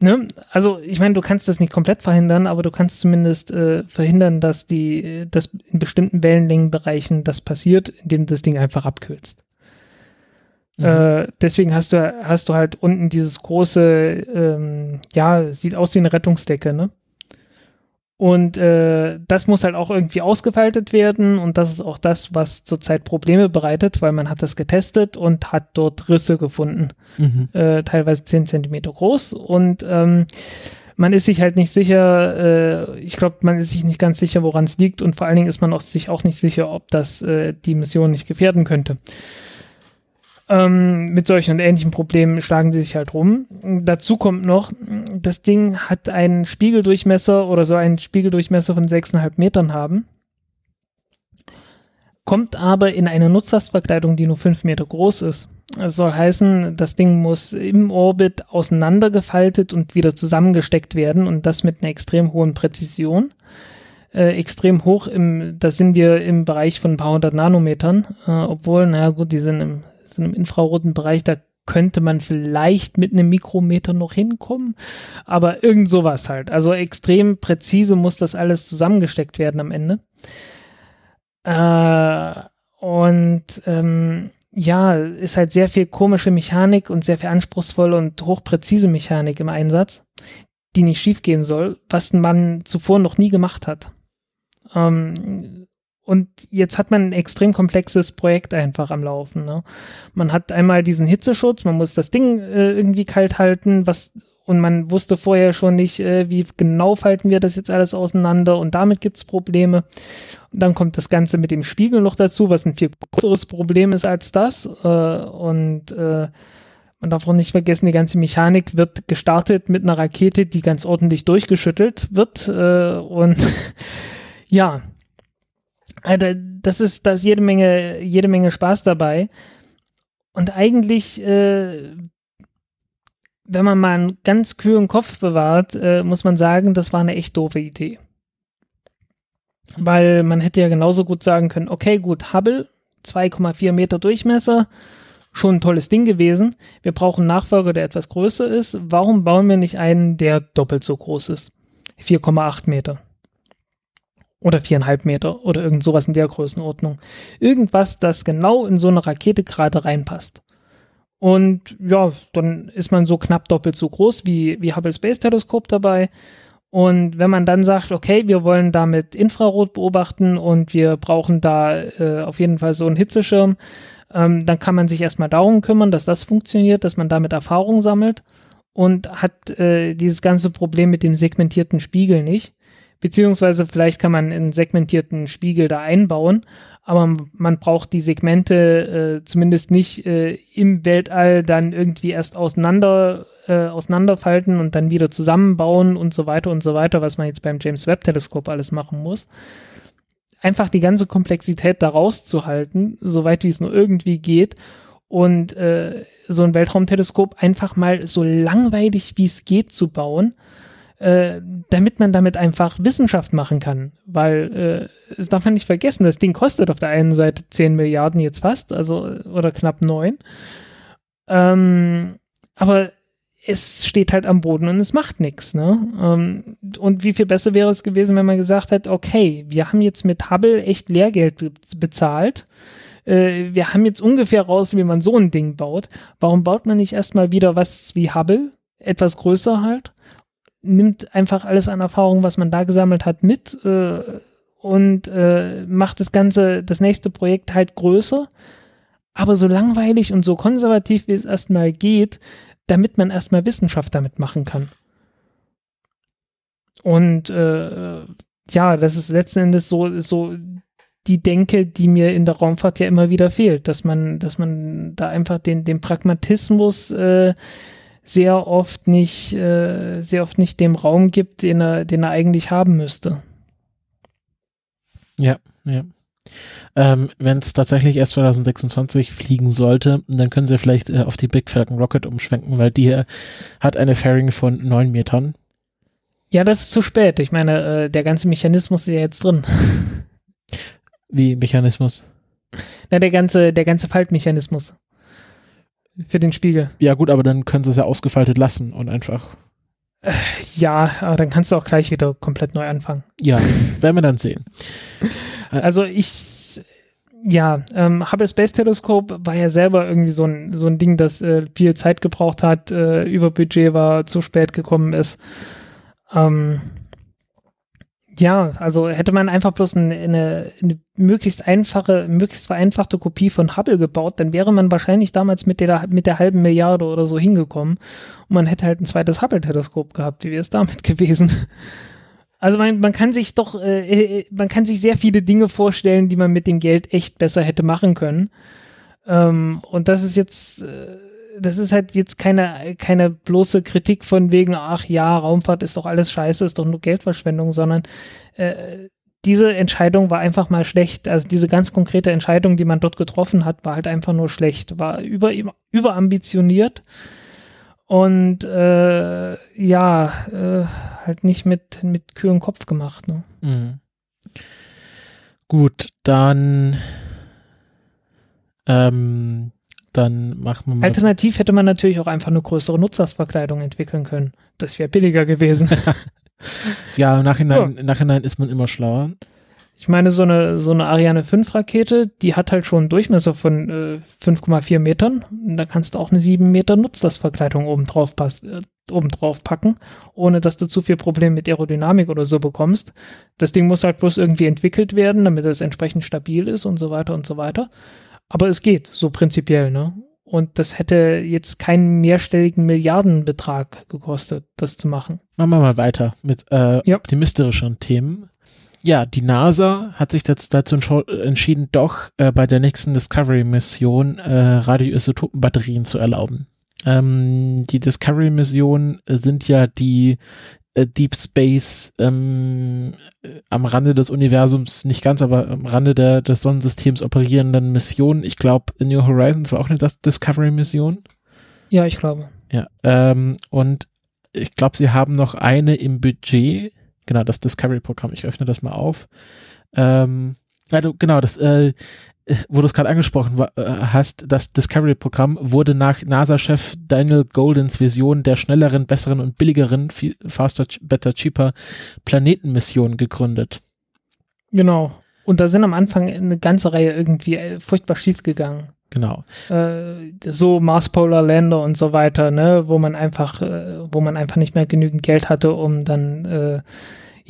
Ne? Also, ich meine, du kannst das nicht komplett verhindern, aber du kannst zumindest äh, verhindern, dass die, dass in bestimmten Wellenlängenbereichen das passiert, indem du das Ding einfach abkühlst. Mhm. Äh, deswegen hast du, hast du halt unten dieses große, ähm, ja, sieht aus wie eine Rettungsdecke, ne? Und äh, das muss halt auch irgendwie ausgefaltet werden und das ist auch das, was zurzeit Probleme bereitet, weil man hat das getestet und hat dort Risse gefunden, Mhm. äh, teilweise 10 Zentimeter groß und ähm, man ist sich halt nicht sicher, äh, ich glaube, man ist sich nicht ganz sicher, woran es liegt und vor allen Dingen ist man auch, sich auch nicht sicher, ob das äh, die Mission nicht gefährden könnte. Ähm, mit solchen und ähnlichen Problemen schlagen sie sich halt rum. Dazu kommt noch, das Ding hat einen Spiegeldurchmesser oder soll einen Spiegeldurchmesser von 6,5 Metern haben. Kommt aber in eine Nutzlastverkleidung, die nur 5 Meter groß ist. Das soll heißen, das Ding muss im Orbit auseinandergefaltet und wieder zusammengesteckt werden und das mit einer extrem hohen Präzision. äh, extrem hoch. Im, da sind wir im Bereich von ein paar hundert Nanometern, äh, obwohl, naja gut, die sind im, sind im infraroten Bereich, da könnte man vielleicht mit einem Mikrometer noch hinkommen, aber irgend sowas halt. Also extrem präzise muss das alles zusammengesteckt werden am Ende. Äh, und ähm, ja, ist halt sehr viel komische Mechanik und sehr viel anspruchsvolle und hochpräzise Mechanik im Einsatz, die nicht schiefgehen soll, was man zuvor noch nie gemacht hat. Ähm, und jetzt hat man ein extrem komplexes Projekt einfach am Laufen. Ne? Man hat einmal diesen Hitzeschutz, man muss das Ding äh, irgendwie kalt halten, was und man wusste vorher schon nicht, äh, wie genau falten wir das jetzt alles auseinander und damit gibt es Probleme. Und dann kommt das Ganze mit dem Spiegel noch dazu, was ein viel größeres Problem ist als das. Äh, und äh, man darf auch nicht vergessen, die ganze Mechanik wird gestartet mit einer Rakete, die ganz ordentlich durchgeschüttelt wird. Äh, und ja, das ist, da ist jede Menge, jede Menge Spaß dabei. Und eigentlich, äh, wenn man mal einen ganz kühlen Kopf bewahrt, äh, muss man sagen, das war eine echt doofe Idee. Weil man hätte ja genauso gut sagen können, okay, gut, Hubble, 2,4 Meter Durchmesser, schon ein tolles Ding gewesen. Wir brauchen einen Nachfolger, der etwas größer ist. Warum bauen wir nicht einen, der doppelt so groß ist? 4,8 Meter. Oder viereinhalb Meter oder irgend sowas in der Größenordnung. Irgendwas, das genau in so eine Rakete gerade reinpasst. Und ja, dann ist man so knapp doppelt so groß wie, wie Hubble Space Teleskop dabei. Und wenn man dann sagt, okay, wir wollen damit Infrarot beobachten und wir brauchen da äh, auf jeden Fall so einen Hitzeschirm, ähm, dann kann man sich erstmal darum kümmern, dass das funktioniert, dass man damit Erfahrung sammelt und hat äh, dieses ganze Problem mit dem segmentierten Spiegel nicht. Beziehungsweise vielleicht kann man einen segmentierten Spiegel da einbauen, aber man braucht die Segmente äh, zumindest nicht äh, im Weltall dann irgendwie erst auseinander, äh, auseinanderfalten und dann wieder zusammenbauen und so weiter und so weiter, was man jetzt beim James Webb Teleskop alles machen muss. Einfach die ganze Komplexität da rauszuhalten, soweit wie es nur irgendwie geht und äh, so ein Weltraumteleskop einfach mal so langweilig wie es geht zu bauen äh, damit man damit einfach Wissenschaft machen kann. Weil äh, es darf man nicht vergessen, das Ding kostet auf der einen Seite 10 Milliarden jetzt fast, also oder knapp 9. Ähm, aber es steht halt am Boden und es macht nichts. Ne? Ähm, und wie viel besser wäre es gewesen, wenn man gesagt hat, okay, wir haben jetzt mit Hubble echt Lehrgeld be bezahlt. Äh, wir haben jetzt ungefähr raus, wie man so ein Ding baut. Warum baut man nicht erstmal wieder was wie Hubble? Etwas größer halt nimmt einfach alles an Erfahrung, was man da gesammelt hat, mit äh, und äh, macht das Ganze, das nächste Projekt halt größer, aber so langweilig und so konservativ, wie es erstmal geht, damit man erstmal Wissenschaft damit machen kann. Und äh, ja, das ist letzten Endes so, so die Denke, die mir in der Raumfahrt ja immer wieder fehlt, dass man, dass man da einfach den, den Pragmatismus äh, sehr oft nicht, äh, sehr oft nicht dem Raum gibt, den er, den er eigentlich haben müsste. Ja, ja. Ähm, Wenn es tatsächlich erst 2026 fliegen sollte, dann können sie vielleicht äh, auf die Big Falcon Rocket umschwenken, weil die hat eine Fairing von 9 Metern. Ja, das ist zu spät. Ich meine, äh, der ganze Mechanismus ist ja jetzt drin. Wie Mechanismus? Na, der ganze, der ganze Faltmechanismus für den Spiegel. Ja, gut, aber dann können sie es ja ausgefaltet lassen und einfach. Ja, aber dann kannst du auch gleich wieder komplett neu anfangen. Ja, werden wir dann sehen. Also ich, ja, ähm, Hubble Space Telescope war ja selber irgendwie so ein, so ein Ding, das äh, viel Zeit gebraucht hat, äh, über Budget war, zu spät gekommen ist. Ähm, ja, also hätte man einfach bloß eine, eine, eine, möglichst einfache, möglichst vereinfachte Kopie von Hubble gebaut, dann wäre man wahrscheinlich damals mit der, mit der halben Milliarde oder so hingekommen und man hätte halt ein zweites Hubble-Teleskop gehabt. Wie wäre es damit gewesen? Also man, man kann sich doch, äh, äh, man kann sich sehr viele Dinge vorstellen, die man mit dem Geld echt besser hätte machen können. Ähm, und das ist jetzt äh, das ist halt jetzt keine, keine bloße Kritik von wegen, ach ja, Raumfahrt ist doch alles scheiße, ist doch nur Geldverschwendung, sondern äh, diese Entscheidung war einfach mal schlecht. Also diese ganz konkrete Entscheidung, die man dort getroffen hat, war halt einfach nur schlecht, war über, überambitioniert und äh, ja, äh, halt nicht mit, mit kühlem Kopf gemacht. Ne? Mhm. Gut, dann ähm, dann machen wir mal. Alternativ hätte man natürlich auch einfach eine größere Nutzlastverkleidung entwickeln können. Das wäre billiger gewesen. ja, im Nachhinein, im Nachhinein ist man immer schlauer. Ich meine, so eine, so eine Ariane 5 Rakete, die hat halt schon einen Durchmesser von äh, 5,4 Metern. Und da kannst du auch eine 7 Meter Nutzlastverkleidung oben drauf, pass, äh, oben drauf packen, ohne dass du zu viel Probleme mit Aerodynamik oder so bekommst. Das Ding muss halt bloß irgendwie entwickelt werden, damit es entsprechend stabil ist und so weiter und so weiter. Aber es geht, so prinzipiell, ne? Und das hätte jetzt keinen mehrstelligen Milliardenbetrag gekostet, das zu machen. Machen wir mal weiter mit äh, ja. optimistischeren Themen ja, die NASA hat sich jetzt dazu entschieden, doch äh, bei der nächsten Discovery-Mission äh, Radioisotopenbatterien zu erlauben. Ähm, die Discovery-Missionen sind ja die Deep Space ähm, äh, am Rande des Universums, nicht ganz, aber am Rande der, des Sonnensystems operierenden Missionen. Ich glaube, New Horizons war auch eine Discovery-Mission. Ja, ich glaube. Ja, ähm, und ich glaube, sie haben noch eine im Budget Genau, das Discovery-Programm. Ich öffne das mal auf. Ähm, also genau, das, äh, wo du es gerade angesprochen äh, hast, das Discovery-Programm wurde nach NASA-Chef Daniel Goldens Vision der schnelleren, besseren und billigeren, viel, faster, better, cheaper Planetenmission gegründet. Genau. Und da sind am Anfang eine ganze Reihe irgendwie äh, furchtbar schief gegangen. Genau. Äh, so Mars Polar Lander und so weiter, ne, wo man einfach, äh, wo man einfach nicht mehr genügend Geld hatte, um dann äh,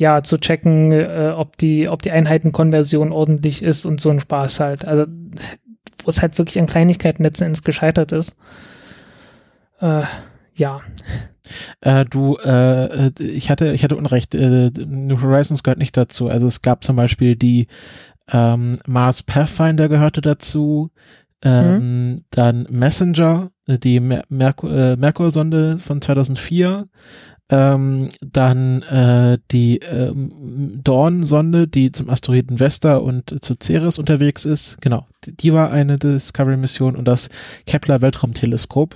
ja zu checken, äh, ob die, ob die Einheitenkonversion ordentlich ist und so ein Spaß halt. Also wo es halt wirklich an Kleinigkeiten letzten Endes gescheitert ist. Äh, ja. Äh, du, äh, ich hatte, ich hatte Unrecht. Äh, New Horizons gehört nicht dazu. Also es gab zum Beispiel die ähm, Mars Pathfinder gehörte dazu. Ähm, mhm. Dann Messenger, die Mer Merkur, äh, Merkur-Sonde von 2004. Ähm, dann äh, die ähm, Dawn-Sonde, die zum Asteroiden Vesta und zu Ceres unterwegs ist. Genau, die, die war eine Discovery-Mission und das Kepler Weltraumteleskop.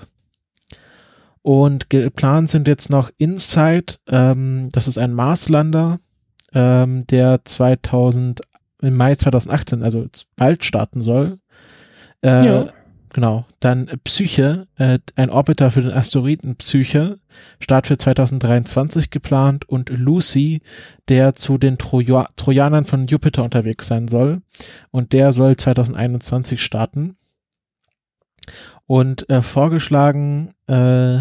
Und geplant sind jetzt noch InSight, ähm, das ist ein Marslander, ähm, der 2000, im Mai 2018, also bald starten soll. Äh, ja. Genau. Dann Psyche, äh, ein Orbiter für den Asteroiden Psyche, Start für 2023 geplant und Lucy, der zu den Troja Trojanern von Jupiter unterwegs sein soll. Und der soll 2021 starten. Und äh, vorgeschlagen, äh,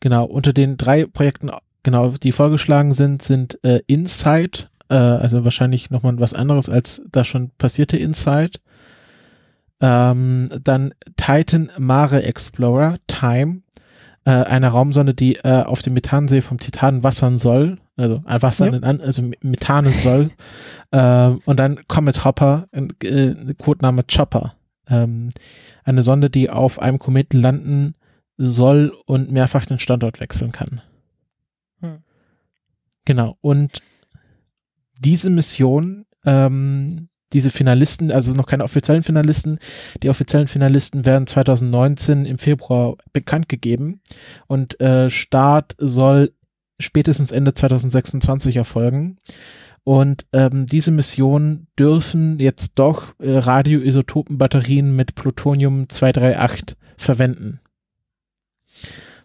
genau, unter den drei Projekten, genau, die vorgeschlagen sind, sind äh, Insight, äh, also wahrscheinlich nochmal was anderes als das schon passierte Insight. Ähm, dann Titan Mare Explorer, Time, äh, eine Raumsonde, die äh, auf dem Methansee vom Titan wassern soll, also ein Wasser, ja. also Methanen soll. äh, und dann Comet Hopper, äh, Codename Chopper. Ähm, eine Sonde, die auf einem Kometen landen soll und mehrfach den Standort wechseln kann. Hm. Genau. Und diese Mission ähm, diese Finalisten, also noch keine offiziellen Finalisten, die offiziellen Finalisten werden 2019 im Februar bekannt gegeben und äh, Start soll spätestens Ende 2026 erfolgen. Und ähm, diese Missionen dürfen jetzt doch äh, Radioisotopenbatterien mit Plutonium 238 verwenden.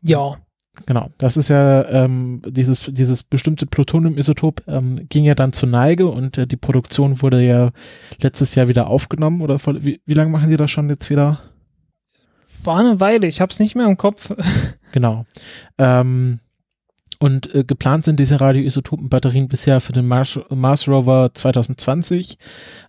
Ja. Genau, das ist ja ähm, dieses, dieses bestimmte Plutonium-Isotop ähm, ging ja dann zur Neige und äh, die Produktion wurde ja letztes Jahr wieder aufgenommen oder vor, wie, wie lange machen die das schon jetzt wieder? War eine Weile, ich habe es nicht mehr im Kopf. genau. Ähm, und äh, geplant sind diese Radioisotopenbatterien bisher für den Mars, Mars Rover 2020.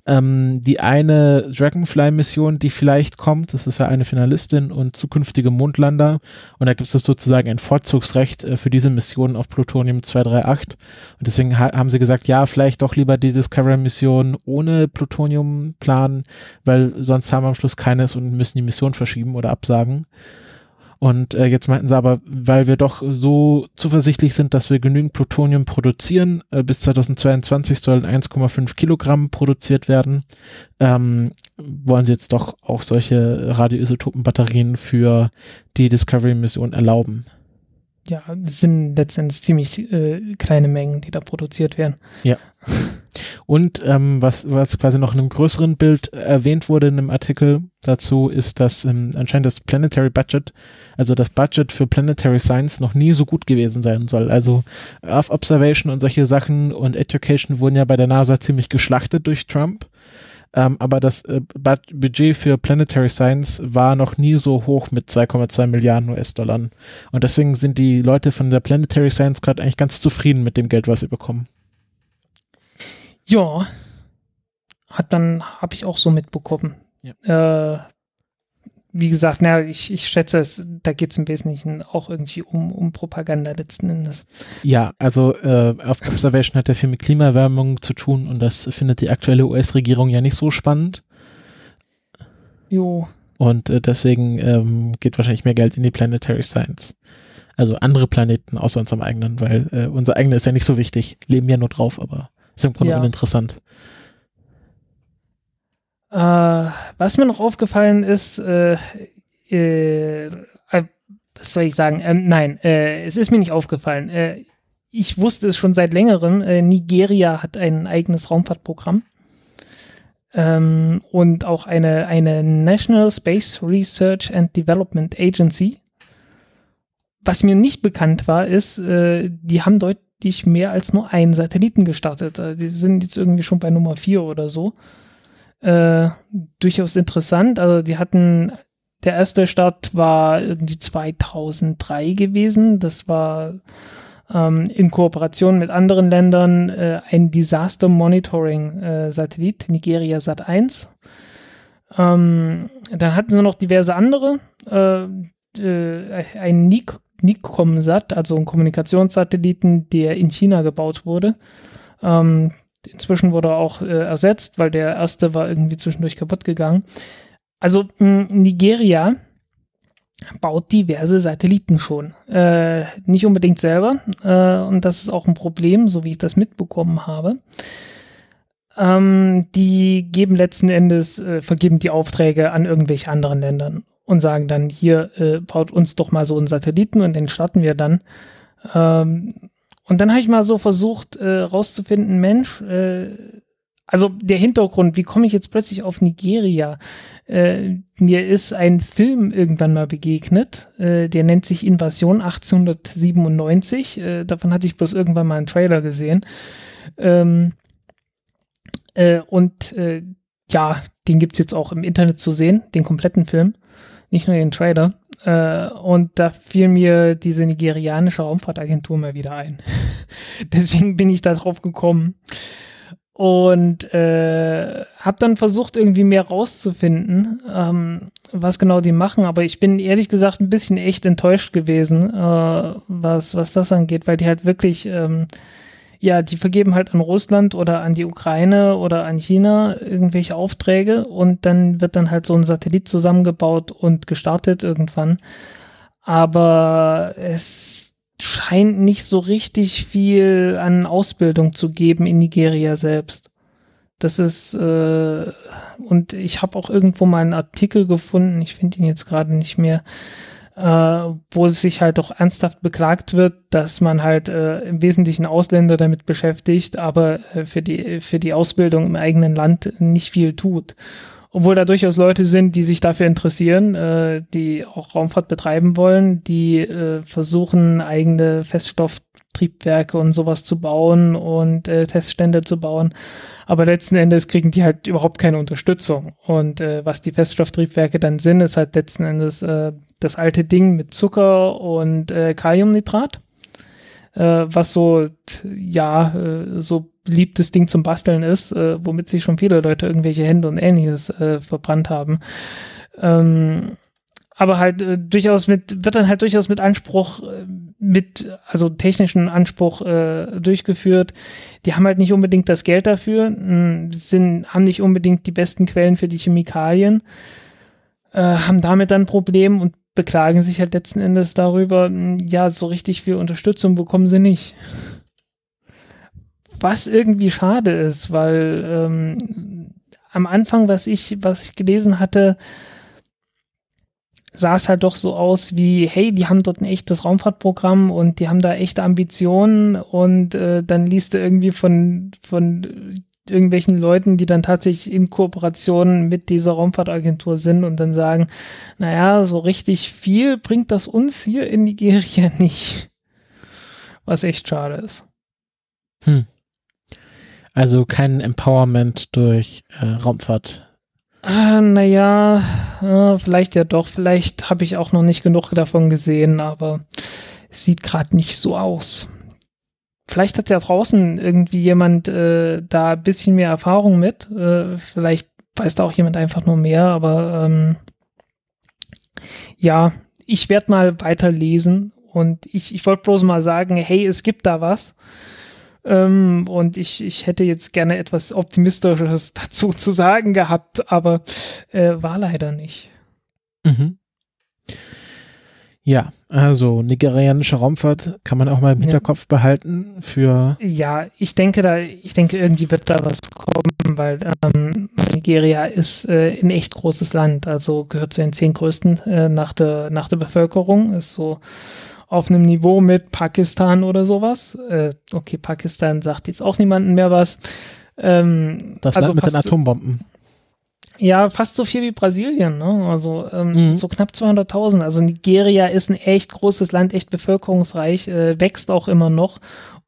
Ähm, die eine Dragonfly-Mission, die vielleicht kommt, das ist ja eine Finalistin und zukünftige Mondlander. Und da gibt es sozusagen ein Vorzugsrecht äh, für diese Mission auf Plutonium 238. Und deswegen ha haben sie gesagt, ja, vielleicht doch lieber die Discovery-Mission ohne Plutonium planen, weil sonst haben wir am Schluss keines und müssen die Mission verschieben oder absagen. Und äh, jetzt meinten sie aber, weil wir doch so zuversichtlich sind, dass wir genügend Plutonium produzieren, äh, bis 2022 sollen 1,5 Kilogramm produziert werden, ähm, wollen sie jetzt doch auch solche Radioisotopenbatterien für die Discovery-Mission erlauben. Ja, es sind letztendlich ziemlich äh, kleine Mengen, die da produziert werden. Ja. Und ähm, was, was quasi noch in einem größeren Bild erwähnt wurde in einem Artikel dazu, ist, dass ähm, anscheinend das Planetary Budget, also das Budget für Planetary Science noch nie so gut gewesen sein soll. Also Earth Observation und solche Sachen und Education wurden ja bei der NASA ziemlich geschlachtet durch Trump. Ähm, aber das äh, Budget für Planetary Science war noch nie so hoch mit 2,2 Milliarden US-Dollar. Und deswegen sind die Leute von der Planetary Science gerade eigentlich ganz zufrieden mit dem Geld, was sie bekommen. Ja, hat dann, habe ich auch so mitbekommen. Ja. Äh, wie gesagt, na, ich, ich schätze, es, da geht es im Wesentlichen auch irgendwie um, um Propaganda letzten Endes. Ja, also äh, auf Observation hat ja viel mit Klimaerwärmung zu tun und das findet die aktuelle US-Regierung ja nicht so spannend. Jo. Und äh, deswegen ähm, geht wahrscheinlich mehr Geld in die Planetary Science. Also andere Planeten außer unserem eigenen, weil äh, unser eigener ist ja nicht so wichtig. Leben ja nur drauf, aber ist im Grunde ja. uninteressant. Äh, was mir noch aufgefallen ist, äh, äh, äh was soll ich sagen? Ähm, nein, äh, es ist mir nicht aufgefallen. Äh, ich wusste es schon seit längerem. Nigeria hat ein eigenes Raumfahrtprogramm. Ähm, und auch eine, eine National Space Research and Development Agency. Was mir nicht bekannt war, ist, die haben deutlich nicht mehr als nur einen Satelliten gestartet. Äh, die sind jetzt irgendwie schon bei Nummer vier oder so. Äh, durchaus interessant. Also die hatten, der erste Start war irgendwie 2003 gewesen. Das war ähm, in Kooperation mit anderen Ländern äh, ein Disaster Monitoring äh, Satellit, Nigeria Sat 1. Ähm, dann hatten sie noch diverse andere. Äh, äh, ein Nik Nicomsat, also ein Kommunikationssatelliten, der in China gebaut wurde. Ähm, inzwischen wurde er auch äh, ersetzt, weil der erste war irgendwie zwischendurch kaputt gegangen. Also Nigeria baut diverse Satelliten schon. Äh, nicht unbedingt selber. Äh, und das ist auch ein Problem, so wie ich das mitbekommen habe. Ähm, die geben letzten Endes, äh, vergeben die Aufträge an irgendwelche anderen Ländern und sagen dann, hier äh, baut uns doch mal so einen Satelliten und den starten wir dann. Ähm, und dann habe ich mal so versucht äh, rauszufinden, Mensch, äh, also der Hintergrund, wie komme ich jetzt plötzlich auf Nigeria? Äh, mir ist ein Film irgendwann mal begegnet, äh, der nennt sich Invasion 1897. Äh, davon hatte ich bloß irgendwann mal einen Trailer gesehen. Ähm, äh, und äh, ja, den gibt es jetzt auch im Internet zu sehen, den kompletten Film nicht nur den Trailer. Äh, und da fiel mir diese nigerianische Raumfahrtagentur mal wieder ein. Deswegen bin ich da drauf gekommen und äh, habe dann versucht, irgendwie mehr rauszufinden, ähm, was genau die machen. Aber ich bin ehrlich gesagt ein bisschen echt enttäuscht gewesen, äh, was, was das angeht, weil die halt wirklich ähm, ja, die vergeben halt an Russland oder an die Ukraine oder an China irgendwelche Aufträge und dann wird dann halt so ein Satellit zusammengebaut und gestartet irgendwann. Aber es scheint nicht so richtig viel an Ausbildung zu geben in Nigeria selbst. Das ist, äh, und ich habe auch irgendwo mal einen Artikel gefunden, ich finde ihn jetzt gerade nicht mehr, äh, wo sich halt auch ernsthaft beklagt wird, dass man halt äh, im Wesentlichen Ausländer damit beschäftigt, aber äh, für, die, für die Ausbildung im eigenen Land nicht viel tut. Obwohl da durchaus Leute sind, die sich dafür interessieren, äh, die auch Raumfahrt betreiben wollen, die äh, versuchen, eigene Feststofftriebwerke und sowas zu bauen und äh, Teststände zu bauen. Aber letzten Endes kriegen die halt überhaupt keine Unterstützung. Und äh, was die Feststofftriebwerke dann sind, ist halt letzten Endes äh, das alte Ding mit Zucker und äh, Kaliumnitrat. Äh, was so, ja, äh, so beliebtes Ding zum Basteln ist, äh, womit sich schon viele Leute irgendwelche Hände und ähnliches äh, verbrannt haben. Ähm, aber halt äh, durchaus mit, wird dann halt durchaus mit Anspruch, äh, mit, also technischen Anspruch äh, durchgeführt. Die haben halt nicht unbedingt das Geld dafür, hm, sind, haben nicht unbedingt die besten Quellen für die Chemikalien, äh, haben damit dann ein Problem und beklagen sich halt letzten Endes darüber, hm, ja, so richtig viel Unterstützung bekommen sie nicht. Was irgendwie schade ist, weil ähm, am Anfang, was ich, was ich gelesen hatte, sah es halt doch so aus wie, hey, die haben dort ein echtes Raumfahrtprogramm und die haben da echte Ambitionen und äh, dann liest du irgendwie von, von irgendwelchen Leuten, die dann tatsächlich in Kooperation mit dieser Raumfahrtagentur sind und dann sagen, naja, so richtig viel bringt das uns hier in Nigeria nicht. Was echt schade ist. Hm. Also kein Empowerment durch äh, Raumfahrt. Ah, naja, äh, vielleicht ja doch. Vielleicht habe ich auch noch nicht genug davon gesehen, aber es sieht gerade nicht so aus. Vielleicht hat ja draußen irgendwie jemand äh, da ein bisschen mehr Erfahrung mit. Äh, vielleicht weiß da auch jemand einfach nur mehr, aber ähm, ja, ich werde mal weiterlesen und ich, ich wollte bloß mal sagen, hey, es gibt da was. Ähm, und ich, ich hätte jetzt gerne etwas Optimistisches dazu zu sagen gehabt, aber äh, war leider nicht. Mhm. Ja, also nigerianische Raumfahrt kann man auch mal im Hinterkopf behalten für. Ja, ich denke da, ich denke irgendwie wird da was kommen, weil ähm, Nigeria ist äh, ein echt großes Land, also gehört zu den zehn größten äh, nach der nach der Bevölkerung, ist so auf einem Niveau mit Pakistan oder sowas. Äh, okay, Pakistan sagt jetzt auch niemandem mehr was. Ähm, das also Land mit den Atombomben. Ja, fast so viel wie Brasilien, ne? Also ähm, mhm. so knapp 200.000. Also Nigeria ist ein echt großes Land, echt bevölkerungsreich, äh, wächst auch immer noch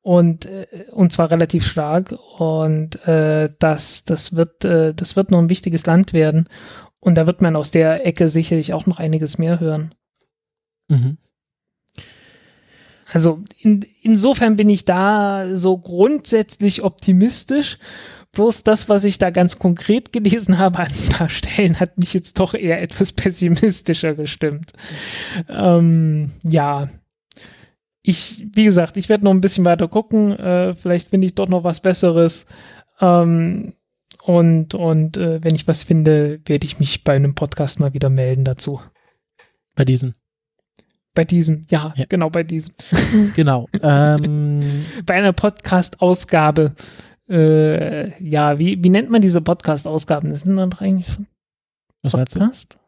und äh, und zwar relativ stark und äh, das das wird äh, das wird noch ein wichtiges Land werden und da wird man aus der Ecke sicherlich auch noch einiges mehr hören. Mhm. Also in, insofern bin ich da so grundsätzlich optimistisch. Bloß das, was ich da ganz konkret gelesen habe an ein paar Stellen, hat mich jetzt doch eher etwas pessimistischer gestimmt. Ähm, ja, ich, wie gesagt, ich werde noch ein bisschen weiter gucken. Äh, vielleicht finde ich doch noch was Besseres. Ähm, und und äh, wenn ich was finde, werde ich mich bei einem Podcast mal wieder melden dazu. Bei diesem. Bei diesem, ja, ja. genau bei diesem. Genau. Ähm, bei einer Podcast-Ausgabe. Äh, ja, wie, wie nennt man diese Podcast-Ausgaben? Das sind dann eigentlich Was Podcast? meinst du?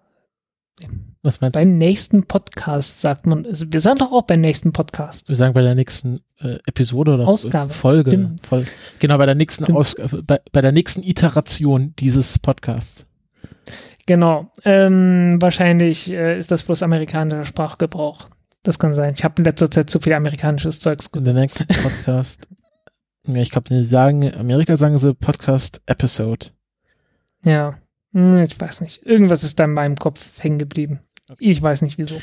Was meinst beim du? nächsten Podcast sagt man, also wir sagen doch auch beim nächsten Podcast. Wir sagen bei der nächsten äh, Episode oder Ausgabe. Folge. Folge. Genau, bei der nächsten Ausgabe, bei, bei der nächsten Iteration dieses Podcasts. Genau. Ähm, wahrscheinlich äh, ist das bloß amerikanischer Sprachgebrauch. Das kann sein. Ich habe in letzter Zeit zu viel amerikanisches Zeugs gehört. Der nächsten Podcast. ja, ich glaube, die sagen, Amerika sagen sie Podcast Episode. Ja. Hm, ich weiß nicht. Irgendwas ist da in meinem Kopf hängen geblieben. Ich weiß nicht wieso.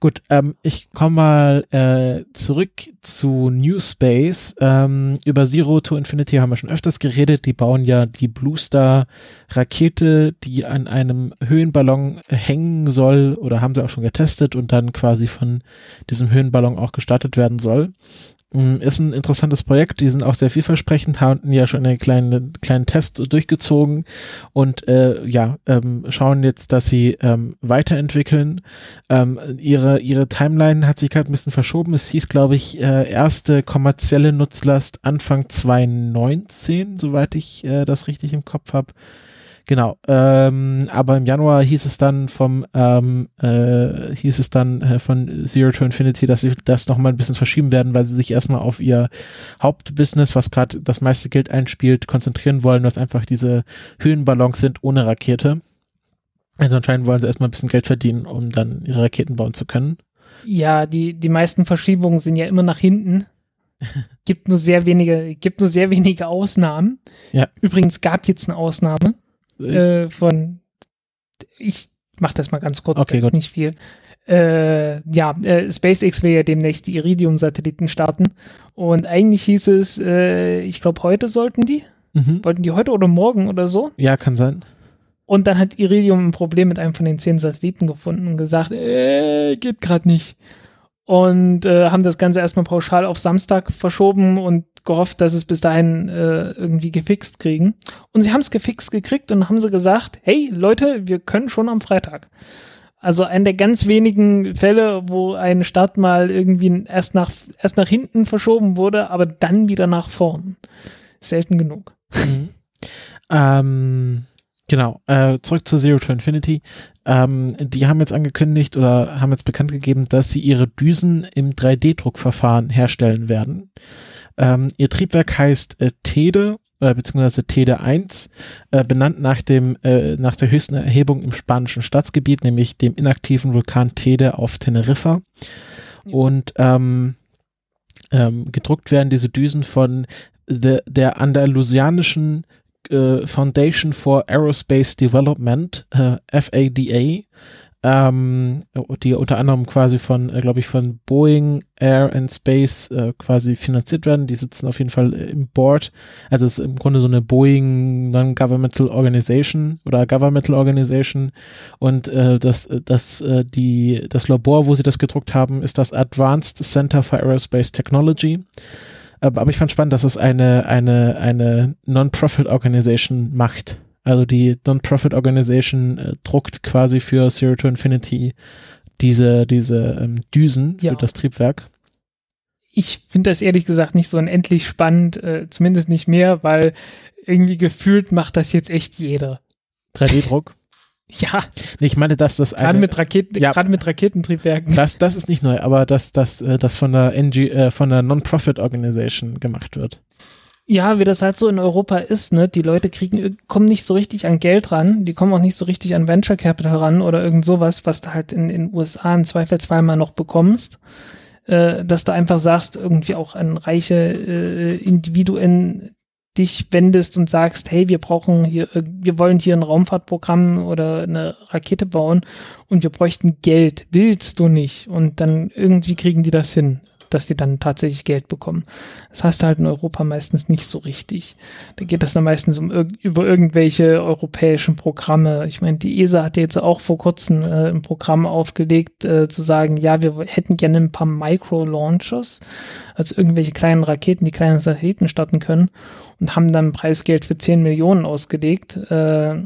Gut, ähm, ich komme mal äh, zurück zu New Space. Ähm, über Zero to Infinity haben wir schon öfters geredet. Die bauen ja die Blue Star Rakete, die an einem Höhenballon hängen soll oder haben sie auch schon getestet und dann quasi von diesem Höhenballon auch gestartet werden soll. Mm, ist ein interessantes Projekt, die sind auch sehr vielversprechend, haben ja schon einen kleinen, kleinen Test durchgezogen und äh, ja, ähm, schauen jetzt, dass sie ähm, weiterentwickeln. Ähm, ihre, ihre Timeline hat sich gerade ein bisschen verschoben. Es hieß, glaube ich, äh, erste kommerzielle Nutzlast Anfang 2019, soweit ich äh, das richtig im Kopf habe. Genau, ähm, aber im Januar hieß es dann vom ähm, äh, hieß es dann äh, von Zero to Infinity, dass sie das nochmal ein bisschen verschieben werden, weil sie sich erstmal auf ihr Hauptbusiness, was gerade das meiste Geld einspielt, konzentrieren wollen, was einfach diese Höhenballons sind ohne Rakete. Also anscheinend wollen sie erstmal ein bisschen Geld verdienen, um dann ihre Raketen bauen zu können. Ja, die, die meisten Verschiebungen sind ja immer nach hinten. gibt nur sehr wenige, gibt nur sehr wenige Ausnahmen. Ja. Übrigens gab jetzt eine Ausnahme äh, von, ich mach das mal ganz kurz, okay, gut. nicht viel. Äh, ja, äh, SpaceX will ja demnächst die Iridium-Satelliten starten. Und eigentlich hieß es, äh, ich glaube, heute sollten die. Mhm. Wollten die heute oder morgen oder so? Ja, kann sein. Und dann hat Iridium ein Problem mit einem von den zehn Satelliten gefunden und gesagt, äh, geht gerade nicht und äh, haben das Ganze erstmal pauschal auf Samstag verschoben und gehofft, dass es bis dahin äh, irgendwie gefixt kriegen. Und sie haben es gefixt gekriegt und haben sie gesagt, hey Leute, wir können schon am Freitag. Also ein der ganz wenigen Fälle, wo ein Start mal irgendwie erst nach, erst nach hinten verschoben wurde, aber dann wieder nach vorn. Selten genug. Mhm. Ähm, Genau, äh, zurück zu Zero to Infinity. Ähm, die haben jetzt angekündigt oder haben jetzt bekannt gegeben, dass sie ihre Düsen im 3D-Druckverfahren herstellen werden. Ähm, ihr Triebwerk heißt äh, TEDE äh, beziehungsweise Tede 1, äh, benannt nach dem, äh, nach der höchsten Erhebung im spanischen Staatsgebiet, nämlich dem inaktiven Vulkan Tede auf Teneriffa. Ja. Und ähm, ähm, gedruckt werden diese Düsen von the, der andalusianischen äh, Foundation for Aerospace Development, äh, FADA, ähm, die unter anderem quasi von, äh, glaube ich, von Boeing Air and Space äh, quasi finanziert werden. Die sitzen auf jeden Fall im Board. Also es ist im Grunde so eine Boeing Non-Governmental Organization oder Governmental Organization. Und äh, das, das, äh, die, das Labor, wo sie das gedruckt haben, ist das Advanced Center for Aerospace Technology. Aber, ich fand spannend, dass es eine, eine, eine Non-Profit Organization macht. Also die Non-Profit Organization äh, druckt quasi für Zero to Infinity diese, diese ähm, Düsen Ja. für das Triebwerk. Ich finde das ehrlich gesagt nicht so unendlich spannend, äh, zumindest nicht mehr, weil irgendwie gefühlt macht das jetzt echt jeder. 3D-Druck. Ja, ich meine, dass das gerade eine, mit Raketen, Ja. gerade mit Raketentriebwerken. das, das ist nicht neu, aber dass das, äh, das von der NG, äh, von der Non-Profit Organization gemacht wird. Ja, wie das halt so in Europa ist, ne? Die Leute kriegen, kommen nicht so richtig an Geld ran, die kommen auch nicht so richtig an Venture Capital ran oder irgend sowas, was du halt in den USA im Zweifelsfall mal noch bekommst. Äh, dass du einfach sagst, irgendwie auch an reiche äh, Individuen dich wendest und sagst, hey, wir brauchen hier, äh, wir wollen hier ein Raumfahrtprogramm oder eine Rakete bauen und wir bräuchten Geld. Willst du nicht? Und dann irgendwie kriegen die das hin, dass die dann tatsächlich Geld bekommen. Das hast du halt in Europa meistens nicht so richtig. Da geht das dann meistens um über irgendwelche europäischen Programme. Ich meine, die ESA hat jetzt auch vor kurzem äh, ein Programm aufgelegt, äh, zu sagen, ja, wir hätten gerne ein paar Micro-Launchers, also irgendwelche kleinen Raketen, die kleine Satelliten starten können und haben dann Preisgeld für 10 Millionen ausgelegt. Äh,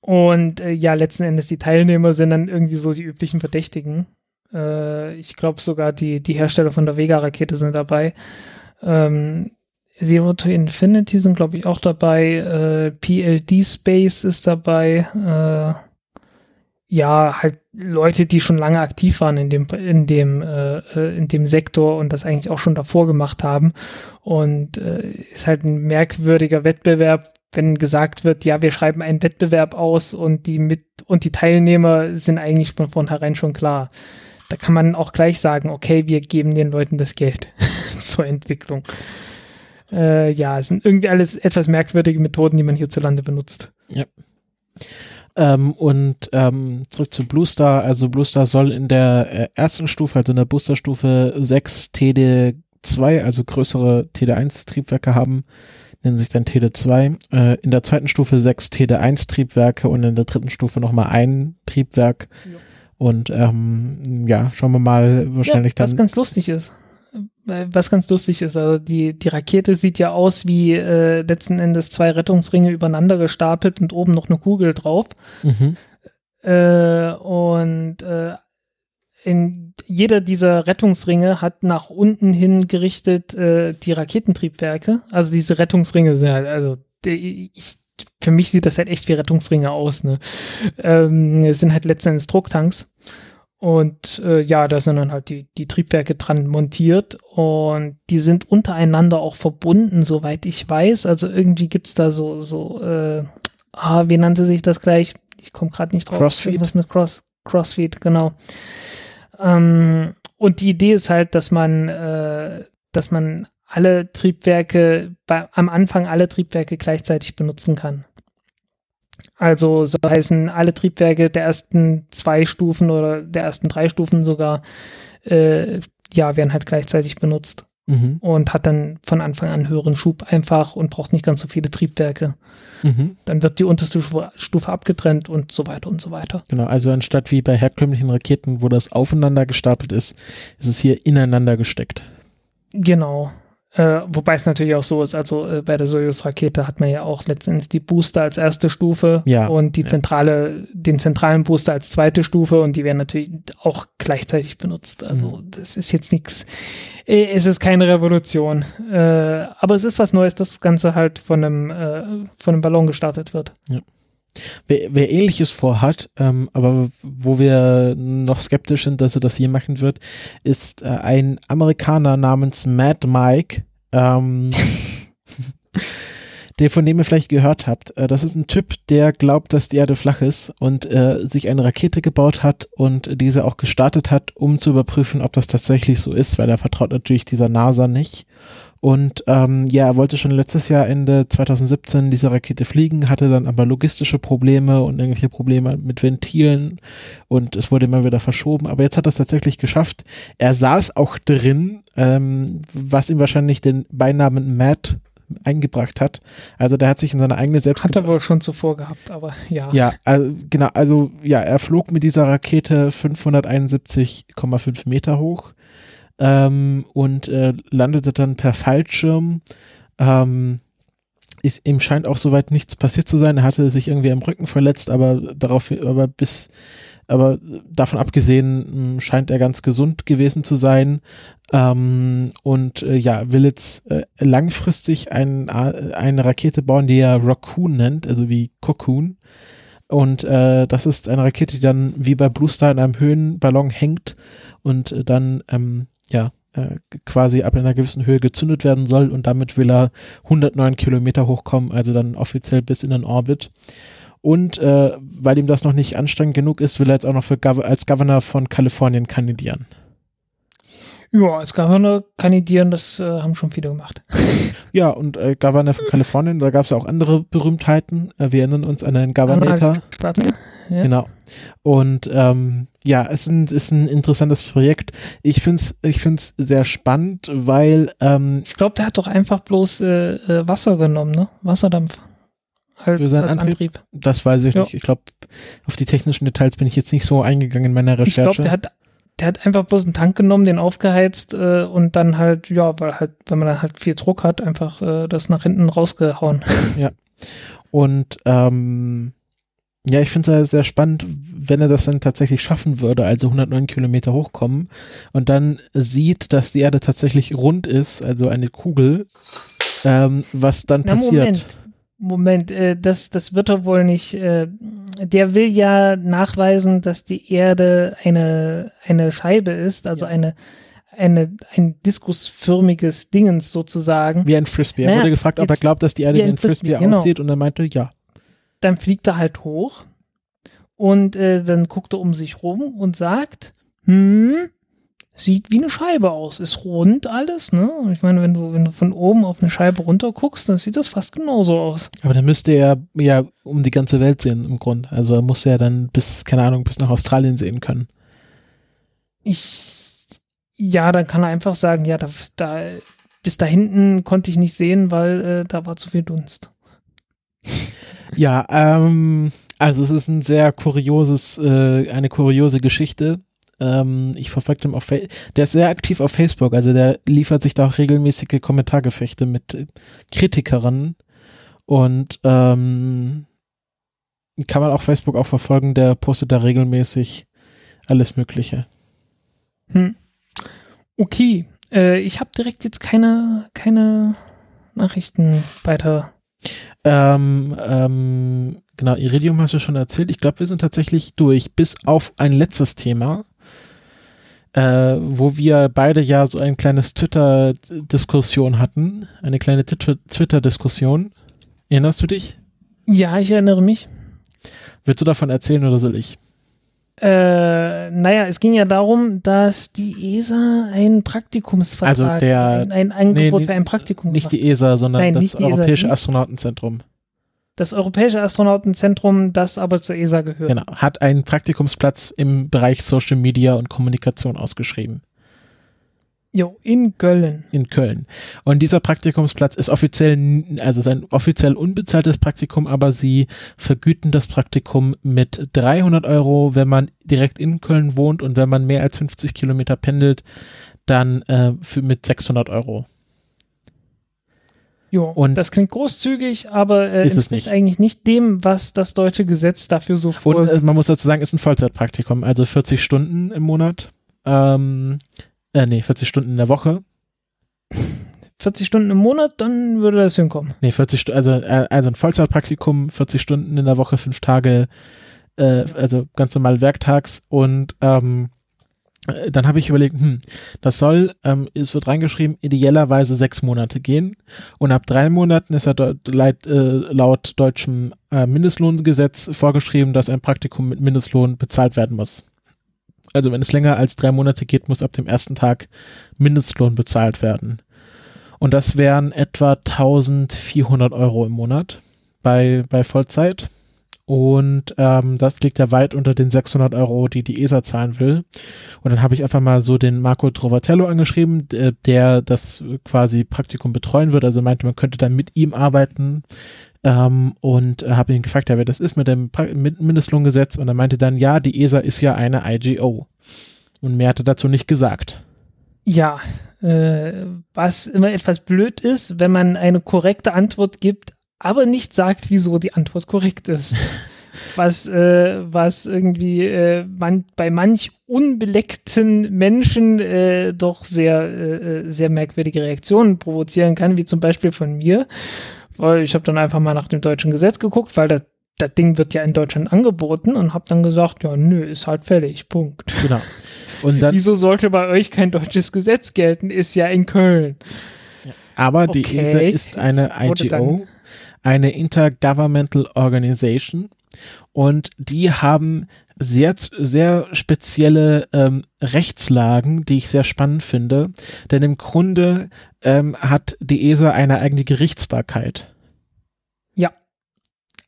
und äh, ja, letzten Endes die Teilnehmer sind dann irgendwie so die üblichen Verdächtigen. Äh, ich glaube sogar die, die Hersteller von der Vega-Rakete sind dabei. Ähm, Zero to Infinity sind, glaube ich, auch dabei. Äh, PLD Space ist dabei. Äh, ja, halt Leute, die schon lange aktiv waren in dem, in dem, äh, äh, in dem Sektor und das eigentlich auch schon davor gemacht haben. Und äh, ist halt ein merkwürdiger Wettbewerb, wenn gesagt wird, ja, wir schreiben einen Wettbewerb aus und die mit und die Teilnehmer sind eigentlich von vornherein schon klar. Da kann man auch gleich sagen, okay, wir geben den Leuten das Geld zur Entwicklung. Äh, ja, es sind irgendwie alles etwas merkwürdige Methoden, die man hierzulande benutzt. Ähm, und ähm, zurück zu Blue Star. Also Blue Star soll in der äh, ersten Stufe, also in der Boosterstufe 6 TD2, also größere TD1 Triebwerke haben, nennen sich dann TD2. Äh, in der zweiten Stufe 6 TD1 Triebwerke und in der dritten Stufe nochmal ein Triebwerk. Ja. Und ähm, ja, schauen wir mal wahrscheinlich ja, was dann. ganz lustig ist. Was ganz lustig ist, also die, die Rakete sieht ja aus wie äh, letzten Endes zwei Rettungsringe übereinander gestapelt und oben noch eine Kugel drauf. Mhm. Äh, und äh, in jeder dieser Rettungsringe hat nach unten hin gerichtet äh, die Raketentriebwerke. Also diese Rettungsringe sind halt, also die, ich, für mich sieht das halt echt wie Rettungsringe aus. Ne? Ähm, es sind halt letzten Endes Drucktanks. Und äh, ja, da sind dann halt die, die Triebwerke dran montiert und die sind untereinander auch verbunden, soweit ich weiß. Also irgendwie gibt's da so, so, äh, ah, wie nannte sich das gleich? Ich komme gerade nicht drauf. Crossfeed? Irgendwas mit Cross, Crossfeed, genau. Ähm, und die Idee ist halt, dass man, äh, dass man alle Triebwerke, bei, am Anfang alle Triebwerke gleichzeitig benutzen kann. Also so heißen alle Triebwerke der ersten zwei Stufen oder der ersten drei Stufen sogar, äh, ja, werden halt gleichzeitig benutzt Mhm. und hat dann von Anfang an höheren Schub einfach und braucht nicht ganz so viele Triebwerke. Mhm. Dann wird die unterste Stufe, Stufe abgetrennt und so weiter und so weiter. Genau, also anstatt wie bei herkömmlichen Raketen, wo das aufeinander gestapelt ist, ist es hier ineinander gesteckt. Genau. Äh, wobei es natürlich auch so ist, also äh, bei der Soyuz-Rakete hat man ja auch letztendlich die Booster als erste Stufe Ja, und die ja. den zentralen Booster als zweite Stufe und die werden natürlich auch gleichzeitig benutzt. Also Mhm. das ist jetzt nichts, äh, es ist keine Revolution. Äh, aber es ist was Neues, dass das Ganze halt von einem, äh, von einem Ballon gestartet wird. Wer, wer ähnliches vorhat, ähm, aber wo wir noch skeptisch sind, dass er das je machen wird, ist äh, ein Amerikaner namens Mad Mike. Ähm, der von dem ihr vielleicht gehört habt. Äh, das ist ein Typ, der glaubt, dass die Erde flach ist und äh, sich eine Rakete gebaut hat und diese auch gestartet hat, um zu überprüfen, ob das tatsächlich so ist, weil er vertraut natürlich dieser NASA nicht. Und ähm, ja, er wollte schon letztes Jahr Ende 2017 diese Rakete fliegen, hatte dann aber logistische Probleme und irgendwelche Probleme mit Ventilen und es wurde immer wieder verschoben. Aber jetzt hat er es tatsächlich geschafft. Er saß auch drin, ähm, was ihm wahrscheinlich den Beinamen Matt eingebracht hat. Also der hat sich in seine eigene selbst Hat er wohl schon zuvor gehabt, aber ja. Ja, also, genau, also ja, er flog mit dieser Rakete 571,5 Meter hoch ähm, und äh, landete dann per Fallschirm. Ähm, ist, ihm scheint auch soweit nichts passiert zu sein. Er hatte sich irgendwie am Rücken verletzt, aber darauf, aber bis, aber davon abgesehen hm, scheint er ganz gesund gewesen zu sein. Ähm, und äh, ja, will jetzt äh, langfristig ein, eine Rakete bauen, die er Raccoon nennt, also wie Cocoon. Und äh, das ist eine Rakete, die dann wie bei Blue Star in einem Höhenballon hängt und äh, dann ähm, ja, äh, quasi ab einer gewissen Höhe gezündet werden soll und damit will er 109 Kilometer hochkommen, also dann offiziell bis in den Orbit. Und äh, weil ihm das noch nicht anstrengend genug ist, will er jetzt auch noch für Gov als Governor von Kalifornien kandidieren. Ja, als Governor kandidieren, das äh, haben schon viele gemacht. Ja, und äh, Governor von Kalifornien, da gab es ja auch andere Berühmtheiten. Äh, wir erinnern uns an den Governator. Ja. Genau. Und ähm, ja, es ist ein, ist ein interessantes Projekt. Ich finde es ich find's sehr spannend, weil ähm, Ich glaube, der hat doch einfach bloß äh, äh, Wasser genommen, ne? Wasserdampf. Als, für seinen Antrieb? Antrieb? Das weiß ich ja. nicht. Ich glaube, auf die technischen Details bin ich jetzt nicht so eingegangen in meiner Recherche. Ich glaube, der hat der hat einfach bloß einen Tank genommen, den aufgeheizt äh, und dann halt, ja, weil halt, wenn man dann halt viel Druck hat, einfach äh, das nach hinten rausgehauen. Ja. Und ähm, ja, ich finde es sehr, spannend, wenn er das dann tatsächlich schaffen würde, also 109 Kilometer hochkommen und dann sieht, dass die Erde tatsächlich rund ist, also eine Kugel, ähm, was dann Na, passiert. Moment, Moment, äh, das, das wird er wohl nicht. Äh, der will ja nachweisen, dass die Erde eine, eine Scheibe ist, also ja. eine, eine, ein diskusförmiges Dingens sozusagen. Wie ein Frisbee. Er naja, wurde gefragt, ob er glaubt, dass die Erde wie ein Frisbee, Frisbee genau. aussieht und er meinte, ja. Dann fliegt er halt hoch und äh, dann guckt er um sich rum und sagt, hm, sieht wie eine Scheibe aus. Ist rund alles, ne? Ich meine, wenn du, wenn du von oben auf eine Scheibe runter guckst, dann sieht das fast genauso aus. Aber dann müsste er ja um die ganze Welt sehen im Grund. Also er muss ja dann bis, keine Ahnung, bis nach Australien sehen können. Ich, ja, dann kann er einfach sagen, ja, da, da bis da hinten konnte ich nicht sehen, weil äh, da war zu viel Dunst. Ja, ähm, also es ist ein sehr kurioses, äh, eine kuriose Geschichte ähm, ich verfolge ihn auf Fa der ist sehr aktiv auf Facebook, also der liefert sich da auch regelmäßige Kommentargefechte mit äh, Kritikerinnen und ähm, kann man auch Facebook auch verfolgen, der postet da regelmäßig alles Mögliche. Hm. Okay, äh, ich habe direkt jetzt keine, keine Nachrichten weiter. Ähm, ähm, genau, Iridium hast du schon erzählt. Ich glaube, wir sind tatsächlich durch, bis auf ein letztes Thema äh, wo wir beide ja so ein kleines Twitter-Diskussion hatten, eine kleine Twitter-Diskussion. Erinnerst du dich? Ja, ich erinnere mich. Willst du davon erzählen oder soll ich? Äh, naja, es ging ja darum, dass die ESA einen Praktikumsvertrag, also der, ein, ein Angebot nee, für ein Praktikum Nicht die ESA, sondern Nein, das Europäische ESA, Astronautenzentrum das Europäische Astronautenzentrum, das aber zur ESA gehört. Genau, hat einen Praktikumsplatz im Bereich Social Media und Kommunikation ausgeschrieben. Jo, in Köln. In Köln. Und dieser Praktikumsplatz ist offiziell, also ein offiziell unbezahltes Praktikum, aber sie vergüten das Praktikum mit 300 Euro, wenn man direkt in Köln wohnt und wenn man mehr als 50 Kilometer pendelt, dann äh, für, mit 600 Euro. Jo, und das klingt großzügig, aber äh, ist es nicht. eigentlich nicht dem, was das deutsche Gesetz dafür so vorsieht. Und äh, man muss dazu sagen, ist ein Vollzeitpraktikum, also 40 Stunden im Monat. Ähm, äh, nee, 40 Stunden in der Woche. 40 Stunden im Monat, dann würde das hinkommen. Nee, 40 Stunden, also, äh, also ein Vollzeitpraktikum, 40 Stunden in der Woche, fünf Tage, äh, also ganz normal werktags und ähm, Äh, Dann habe ich überlegt, hm, das soll, ähm, es wird reingeschrieben, idealerweise sechs Monate gehen. Und ab drei Monaten ist ja dort laut, äh, laut deutschem äh, Mindestlohngesetz vorgeschrieben, dass ein Praktikum mit Mindestlohn bezahlt werden muss. Also wenn es länger als drei Monate geht, muss ab dem ersten Tag Mindestlohn bezahlt werden. Und das wären etwa 1400 Euro im Monat bei, bei Vollzeit. Und ähm, das liegt ja weit unter den 600 Euro, die die ESA zahlen will. Und dann habe ich einfach mal so den Marco Trovatello angeschrieben, der, der das quasi Praktikum betreuen wird. Also meinte, man könnte dann mit ihm arbeiten. Ähm, und äh, habe ihn gefragt, ja, wer das ist mit dem pra mit Mindestlohngesetz. Und er meinte dann, ja, die ESA ist ja eine IGO. Und mehr hat er dazu nicht gesagt. Ja, äh, was immer etwas blöd ist, wenn man eine korrekte Antwort gibt, aber nicht sagt, wieso die Antwort korrekt ist. was, äh, was irgendwie äh, man, bei manch unbeleckten Menschen äh, doch sehr, äh, sehr merkwürdige Reaktionen provozieren kann, wie zum Beispiel von mir. Weil ich habe dann einfach mal nach dem deutschen Gesetz geguckt, weil das, das Ding wird ja in Deutschland angeboten und habe dann gesagt, ja, nö, ist halt fällig, Punkt. Genau. Und dann, Wieso sollte bei euch kein deutsches Gesetz gelten? Ist ja in Köln. aber die Okay. ESA ist eine IGO, eine Intergovernmental Organization. Und die haben sehr, sehr spezielle ähm, Rechtslagen, die ich sehr spannend finde. Denn im Grunde ähm, hat die ESA eine eigene Gerichtsbarkeit.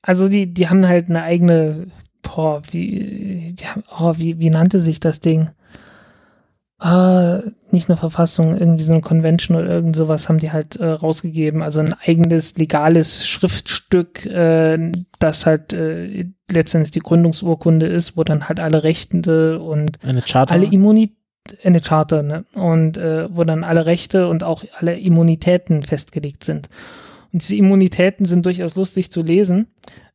Also die, die haben halt eine eigene, boah, wie, die haben, oh, wie, wie nannte sich das Ding? Ah, nicht eine Verfassung, irgendwie so eine Convention oder irgend sowas haben die halt äh, rausgegeben. Also ein eigenes legales Schriftstück, äh, das halt äh, letztendlich die Gründungsurkunde ist, wo dann halt alle Rechte und Eine Charta. alle Immunität, eine Charta, ne? Und äh, wo dann alle Rechte und auch alle Immunitäten festgelegt sind. Und diese Immunitäten sind durchaus lustig zu lesen,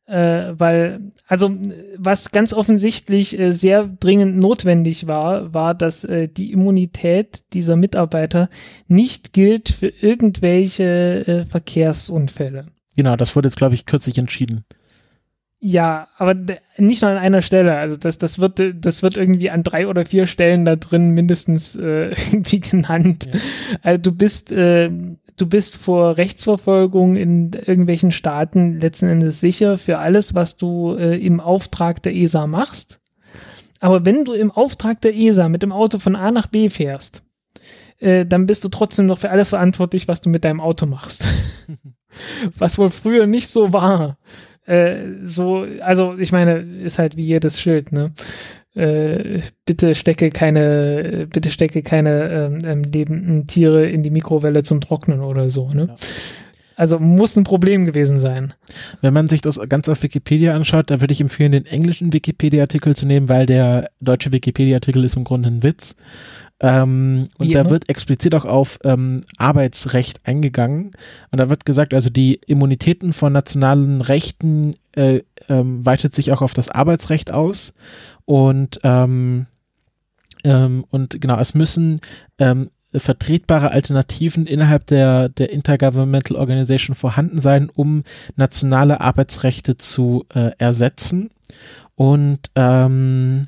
äh, weil, also was ganz offensichtlich äh, sehr dringend notwendig war, war, dass äh, die Immunität dieser Mitarbeiter nicht gilt für irgendwelche äh, Verkehrsunfälle. genau, das wurde jetzt, glaube ich, kürzlich entschieden. Ja, aber nicht nur an einer Stelle. Also das, das wird, das wird irgendwie an drei oder vier Stellen da drin mindestens äh, irgendwie genannt. Ja. Also du bist, äh, du bist vor Rechtsverfolgung in irgendwelchen Staaten letzten Endes sicher für alles, was du äh, im Auftrag der ESA machst. Aber wenn du im Auftrag der ESA mit dem Auto von A nach B fährst, äh, dann bist du trotzdem noch für alles verantwortlich, was du mit deinem Auto machst. was wohl früher nicht so war äh, so, also ich meine, ist halt wie jedes Schild, ne? Äh, bitte stecke keine, bitte stecke keine ähm, ähm, lebenden Tiere in die Mikrowelle zum Trocknen oder so, ne? Ja. Also muss ein Problem gewesen sein. Wenn man sich das ganz auf Wikipedia anschaut, da würde ich empfehlen, den englischen Wikipedia-Artikel zu nehmen, weil der deutsche Wikipedia-Artikel ist im Grunde ein Witz. Ähm, und Wie da immer. wird explizit auch auf ähm, Arbeitsrecht eingegangen. Und da wird gesagt, also die Immunitäten von nationalen Rechten äh, ähm, weitet sich auch auf das Arbeitsrecht aus. Und, ähm, ähm, und genau, es müssen ähm, vertretbare Alternativen innerhalb der, der Intergovernmental Organization vorhanden sein, um nationale Arbeitsrechte zu äh, ersetzen. Und, ähm,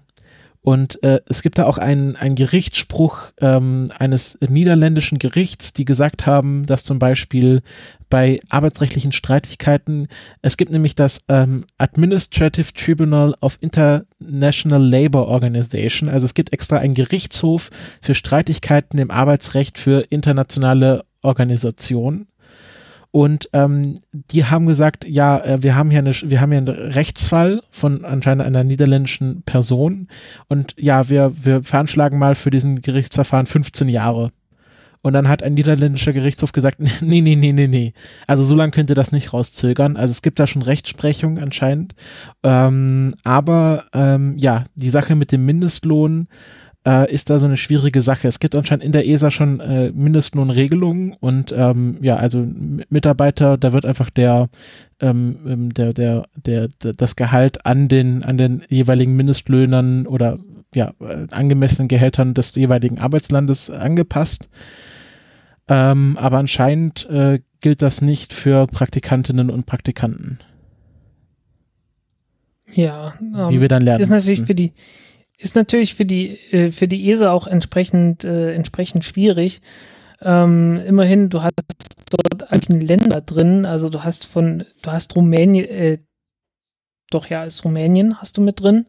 und äh, es gibt da auch einen, einen Gerichtsspruch ähm, eines niederländischen Gerichts, die gesagt haben, dass zum Beispiel bei arbeitsrechtlichen Streitigkeiten, es gibt nämlich das ähm, Administrative Tribunal of International Labour Organization, also es gibt extra einen Gerichtshof für Streitigkeiten im Arbeitsrecht für internationale Organisationen. Und ähm, die haben gesagt, ja, äh, wir haben hier eine, wir haben hier einen Rechtsfall von anscheinend einer niederländischen Person und ja, wir, wir veranschlagen mal für diesen Gerichtsverfahren 15 Jahre. Und dann hat ein niederländischer Gerichtshof gesagt, nee, nee, nee, nee, nee. Also so lange könnt ihr das nicht rauszögern. Also es gibt da schon Rechtsprechung anscheinend. Ähm, aber ähm, ja, die Sache mit dem Mindestlohn äh, ist da so eine schwierige Sache. Es gibt anscheinend in der ESA schon äh, Mindestlohnregelungen und ähm, ja, also Mitarbeiter, da wird einfach der, ähm, ähm, der, der, der, der, das Gehalt an den, an den jeweiligen Mindestlöhnern oder ja, äh, angemessenen Gehältern des jeweiligen Arbeitslandes angepasst. Ähm, aber anscheinend äh, gilt das nicht für Praktikantinnen und Praktikanten, Ja. wie ähm, wir dann lernen. ist natürlich mussten. für die ist natürlich für die, äh, für die ESA auch entsprechend, äh, entsprechend schwierig. Ähm, immerhin, du hast dort eigentlich Länder drin, also du hast von, du hast Rumänien, äh, doch ja, ist Rumänien hast du mit drin.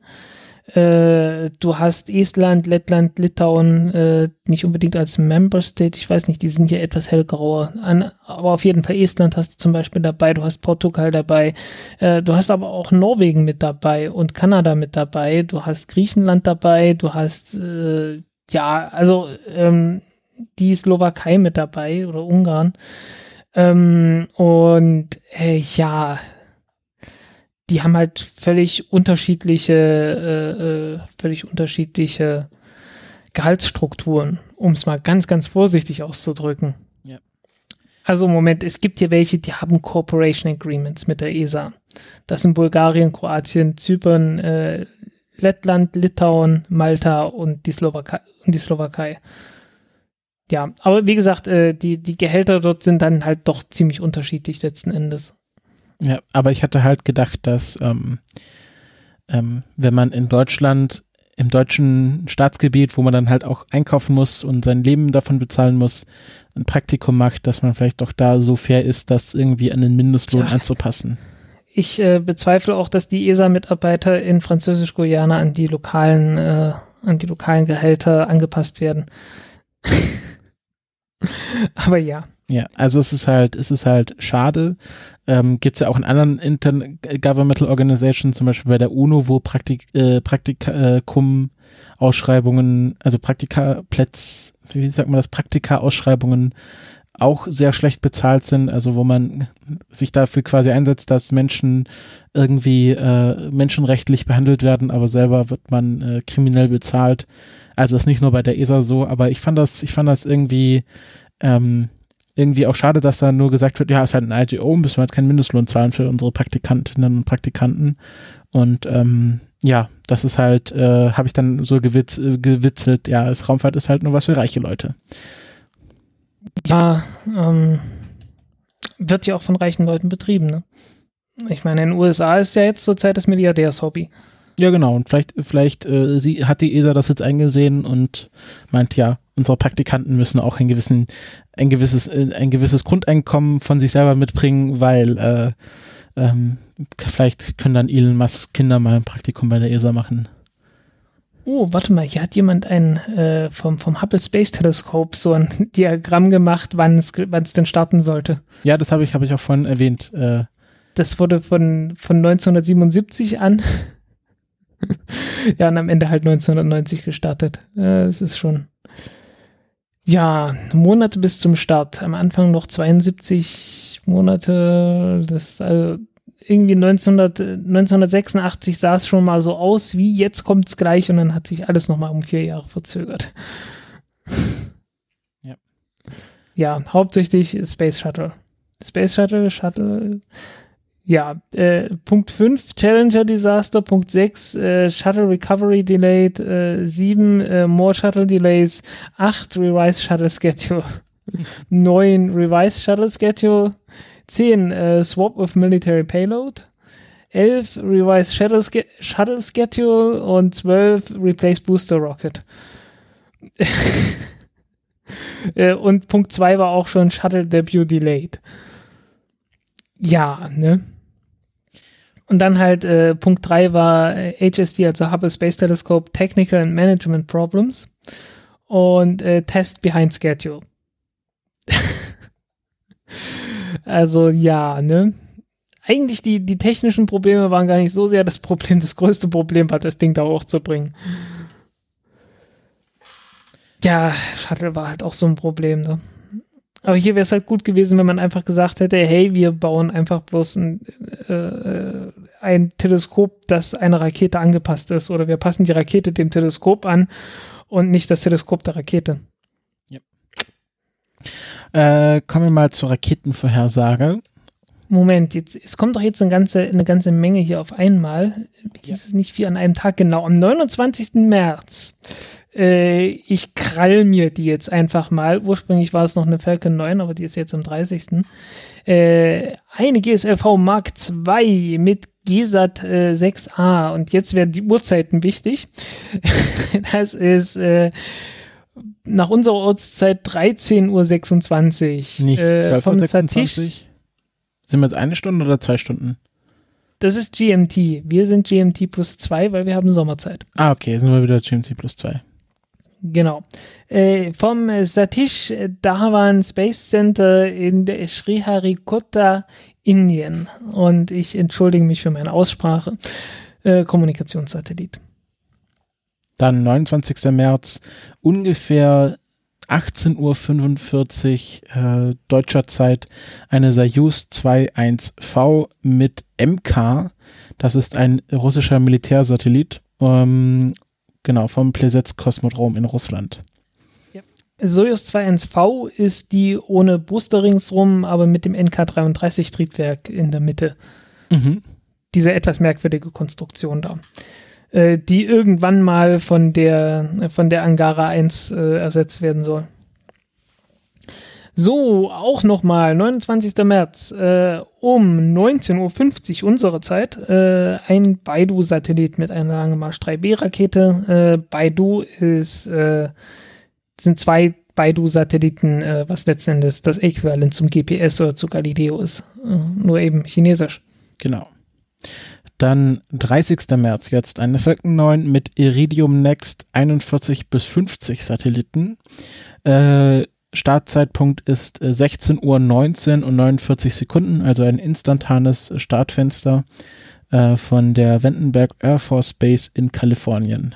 Äh, du hast Estland, Lettland, Litauen äh, nicht unbedingt als Member State. Ich weiß nicht, die sind hier etwas hellgrauer. An, aber auf jeden Fall Estland hast du zum Beispiel dabei. Du hast Portugal dabei. Äh, du hast aber auch Norwegen mit dabei und Kanada mit dabei. Du hast Griechenland dabei. Du hast äh, ja, also ähm, die Slowakei mit dabei oder Ungarn. Ähm, und äh, ja, die haben halt völlig unterschiedliche, äh, äh, völlig unterschiedliche Gehaltsstrukturen, um es mal ganz, ganz vorsichtig auszudrücken. Ja. Also Moment, es gibt hier welche, die haben Cooperation Agreements mit der ESA. Das sind Bulgarien, Kroatien, Zypern, äh, Lettland, Litauen, Malta und die Slowakei. Und die Slowakei. Ja, aber wie gesagt, äh, die, die Gehälter dort sind dann halt doch ziemlich unterschiedlich letzten Endes. Ja, aber ich hatte halt gedacht, dass ähm, ähm, wenn man in Deutschland, im deutschen Staatsgebiet, wo man dann halt auch einkaufen muss und sein Leben davon bezahlen muss, ein Praktikum macht, dass man vielleicht doch da so fair ist, das irgendwie an den Mindestlohn Tja. anzupassen. Ich äh, bezweifle auch, dass die ESA-Mitarbeiter in Französisch-Guyana an die lokalen, äh, an die lokalen Gehälter angepasst werden. Aber ja. Ja, also es ist halt, es ist halt schade. Ähm, Gibt es ja auch in anderen Intergovernmental Organizations, zum Beispiel bei der UNO, wo Praktik, äh, Praktikum-Ausschreibungen, also Praktika-Plätze, wie sagt man das, Praktika-Ausschreibungen auch sehr schlecht bezahlt sind, also wo man sich dafür quasi einsetzt, dass Menschen irgendwie äh, menschenrechtlich behandelt werden, aber selber wird man äh, kriminell bezahlt. Also ist nicht nur bei der ESA so, aber ich fand das, ich fand das irgendwie ähm, irgendwie auch schade, dass da nur gesagt wird, ja, ist halt ein IGO, müssen wir halt keinen Mindestlohn zahlen für unsere Praktikantinnen und Praktikanten. Und ähm, ja, das ist halt, äh, habe ich dann so gewitz, äh, gewitzelt, ja, das Raumfahrt ist halt nur was für reiche Leute. Ja, ähm, wird ja auch von reichen Leuten betrieben, ne? Ich meine, in den USA ist ja jetzt zurzeit das Milliardärshobby. Ja, genau. Und vielleicht, vielleicht äh, sie, hat die ESA das jetzt eingesehen und meint, ja, unsere Praktikanten müssen auch ein, gewissen, ein, gewisses, äh, ein gewisses Grundeinkommen von sich selber mitbringen, weil äh, ähm, vielleicht können dann Elon Musk Kinder mal ein Praktikum bei der ESA machen. Oh, warte mal, hier hat jemand ein äh, vom, vom Hubble Space Teleskop so ein Diagramm gemacht, wann es denn starten sollte. Ja, das habe ich, habe ich auch vorhin erwähnt. Äh, Das wurde von, von 1977 an. ja, und am Ende halt 1990 gestartet. Äh, Es ist schon. Ja, Monate bis zum Start. Am Anfang noch 72 Monate. Das also irgendwie 1900, äh, 1986 sah es schon mal so aus, wie jetzt kommt es gleich und dann hat sich alles nochmal um vier Jahre verzögert. Ja. Ja, hauptsächlich Space Shuttle. Space Shuttle, Shuttle. Ja, äh, Punkt 5, Challenger Disaster. Punkt 6, äh, Shuttle Recovery Delayed. Äh, 7, äh, More Shuttle Delays. 8, Revised Shuttle Schedule. 9, Revised Shuttle Schedule. 10, äh, Swap of Military Payload. 11, Revised Shuttle, Sch Shuttle Schedule. Und 12, Replace Booster Rocket. Äh, und Punkt 2 war auch schon Shuttle Debut Delayed. Ja, ne? Und dann halt äh, Punkt 3 war äh, HSD, also Hubble Space Telescope, Technical and Management Problems und äh, Test Behind Schedule. also ja, ne? Eigentlich die, die technischen Probleme waren gar nicht so sehr das Problem. Das größte Problem war, das Ding da hochzubringen. Ja, Shuttle war halt auch so ein Problem, ne? Aber hier wäre es halt gut gewesen, wenn man einfach gesagt hätte, hey, wir bauen einfach bloß ein, äh, ein Teleskop, das einer Rakete angepasst ist. Oder wir passen die Rakete dem Teleskop an und nicht das Teleskop der Rakete. äh, kommen wir mal zur Raketenvorhersage. Moment, jetzt, es kommt doch jetzt eine ganze, eine ganze Menge hier auf einmal. Ja. Ist es nicht viel an einem Tag genau? Am 29. März. Äh, ich krall mir die jetzt einfach mal. Ursprünglich war es noch eine Falcon 9, aber die ist jetzt am 30. Äh, eine GSLV Mark II mit GSAT äh, 6a und jetzt werden die Uhrzeiten wichtig. das ist äh, nach unserer Ortszeit 13.26 Uhr. Nicht äh, 12 vom Uhr Satish. 26? Sind wir jetzt eine Stunde oder zwei Stunden? Das ist GMT. Wir sind GMT plus 2, weil wir haben Sommerzeit. Ah, okay, sind wir wieder GMT plus zwei. Genau. Äh, vom äh, Satish Dhawan Space Center in Sriharikota, Indien. Und ich entschuldige mich für meine Aussprache. Äh, Kommunikationssatellit. Dann 29. März, ungefähr 18.45 Uhr äh, deutscher Zeit, eine Soyuz 21V mit MK. Das ist ein russischer Militärsatellit. Ähm, genau, vom Plesetsk Kosmodrom in Russland. Soyuz 21V ist die ohne Booster ringsrum, aber mit dem NK-33-Triebwerk in der Mitte. Mhm. Diese etwas merkwürdige Konstruktion da. Äh, die irgendwann mal von der, von der Angara 1 äh, ersetzt werden soll. So, auch nochmal, 29. März, äh, um 19.50 Uhr unserer Zeit, äh, ein Baidu-Satellit mit einer Lange Marsch 3B-Rakete. Äh, Baidu ist, äh, sind zwei Baidu-Satelliten, äh, was letzten Endes das Äquivalent zum GPS oder zu Galileo ist. Äh, nur eben chinesisch. Genau. Dann 30. März jetzt eine Falcon 9 mit Iridium Next 41 bis 50 Satelliten. Äh, Startzeitpunkt ist äh, 16.19 Uhr und 49 Sekunden, also ein instantanes Startfenster äh, von der Vandenberg Air Force Base in Kalifornien.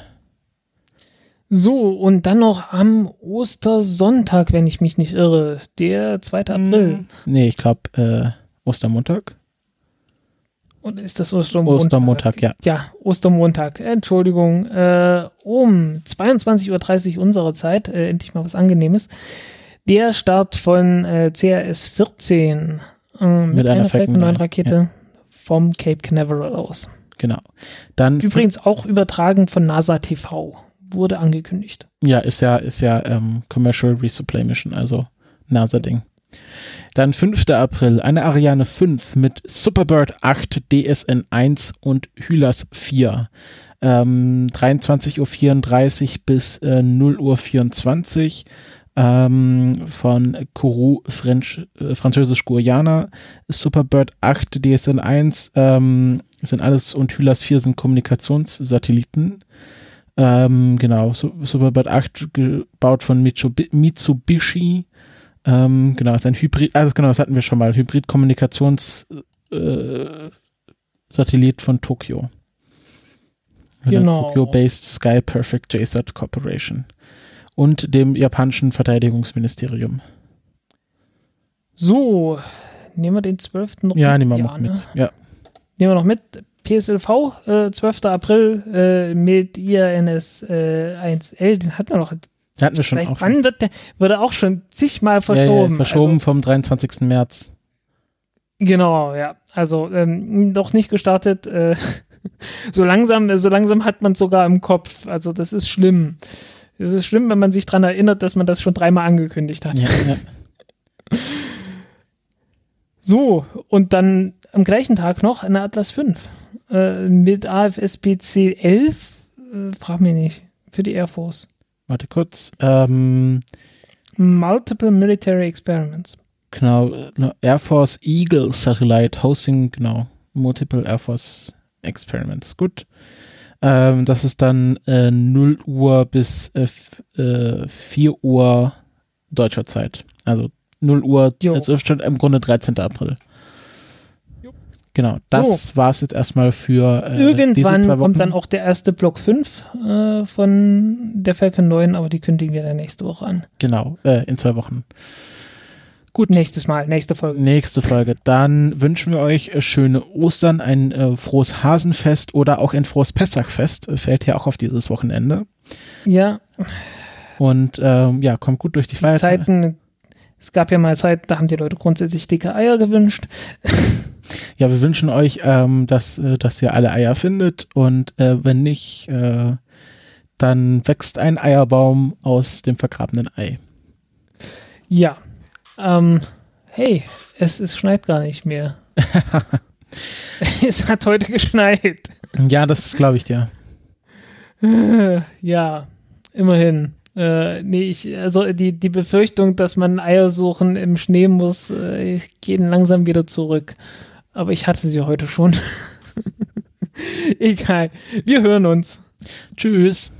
So, und dann noch am Ostersonntag, wenn ich mich nicht irre, der 2. April. Nee, ich glaube äh, Ostermontag. Oder ist das Ostermontag? Ostermontag, ja. Ja, Ostermontag, Entschuldigung. Äh, um 22.30 Uhr unserer Zeit, äh, endlich mal was Angenehmes. Der Start von äh, CRS 14 äh, mit, Mit einer einer Falcon Falcon 9 9, Rakete vom Cape Canaveral aus. Genau. Dann Übrigens auch übertragen von NASA TV. Wurde angekündigt. Ja, ist ja, ist ja ähm, Commercial Resupply Mission, also NASA-Ding. Dann 5. April, eine Ariane 5 mit Superbird 8, DSN 1 und Hylas 4. Ähm, 23.34 Uhr bis äh, 0.24 Uhr ähm, von Kourou French, äh, Französisch-Guyana. Superbird 8, DSN 1 ähm, sind alles und Hylas 4 sind Kommunikationssatelliten. Ähm, genau, Su- Superbird 8 gebaut von Mitsubi- Mitsubishi. Ähm, genau, ist ein Hybrid, also genau, das hatten wir schon mal, Hybrid-Kommunikations äh, von Tokio. Genau. Tokyo-based Sky Perfect JSAT Corporation. Und dem japanischen Verteidigungsministerium. So, nehmen wir den 12. noch Ja, nehmen wir noch mit. Ja, Nehmen wir noch mit. PSLV, äh, 12. April äh, mit IRNS äh, 1L, den hatten wir noch. hatten wir schon Seit auch. wann wird der, wurde auch schon zigmal ja, ja, verschoben. verschoben vom 23. März. Also, genau, ja. Also ähm, noch nicht gestartet. Äh, so langsam, so langsam hat man es sogar im Kopf. Also das ist schlimm. Es ist schlimm, wenn man sich daran erinnert, dass man das schon dreimal angekündigt hat. Ja, ja. So, und dann am gleichen Tag noch eine Atlas 5 äh, mit AFSPC 11. Äh, frag mich nicht. Für die Air Force. Warte kurz. Ähm, Multiple Military Experiments. Genau, äh, Air Force Eagle Satellite Hosting, genau, Multiple Air Force Experiments. Gut. Ähm, das ist dann äh, 0 Uhr bis äh, f- äh, 4 Uhr deutscher Zeit. Also 0 Uhr, Jo. also schon im Grunde 13. April. Jo. Genau, das war es jetzt erstmal für äh, diese Irgendwann zwei Wochen. kommt dann auch der erste Block 5 äh, von der Falcon 9, aber die kündigen wir dann nächste Woche an. Genau, äh, in zwei Wochen. Gut, nächstes Mal, nächste Folge. Nächste Folge. Dann wünschen wir euch äh, schöne Ostern, ein äh, frohes Hasenfest oder auch ein frohes Pessachfest. Äh, Fällt ja auch auf dieses Wochenende. Ja, Und ähm, ja, kommt gut durch die Feiertage. Zeiten, es gab ja mal Zeiten, da haben die Leute grundsätzlich dicke Eier gewünscht. Ja, wir wünschen euch, ähm, dass, äh, dass ihr alle Eier findet und äh, wenn nicht, äh, dann wächst ein Eierbaum aus dem vergrabenen Ei. Ja. Ähm, hey, es, es schneit gar nicht mehr. es hat heute geschneit. Ja, das glaube ich dir. Ja, immerhin. Äh, nee, ich, also die, die Befürchtung, dass man Eier suchen im Schnee muss, äh, gehen langsam wieder zurück. Aber ich hatte sie heute schon. Egal. Wir hören uns. Tschüss.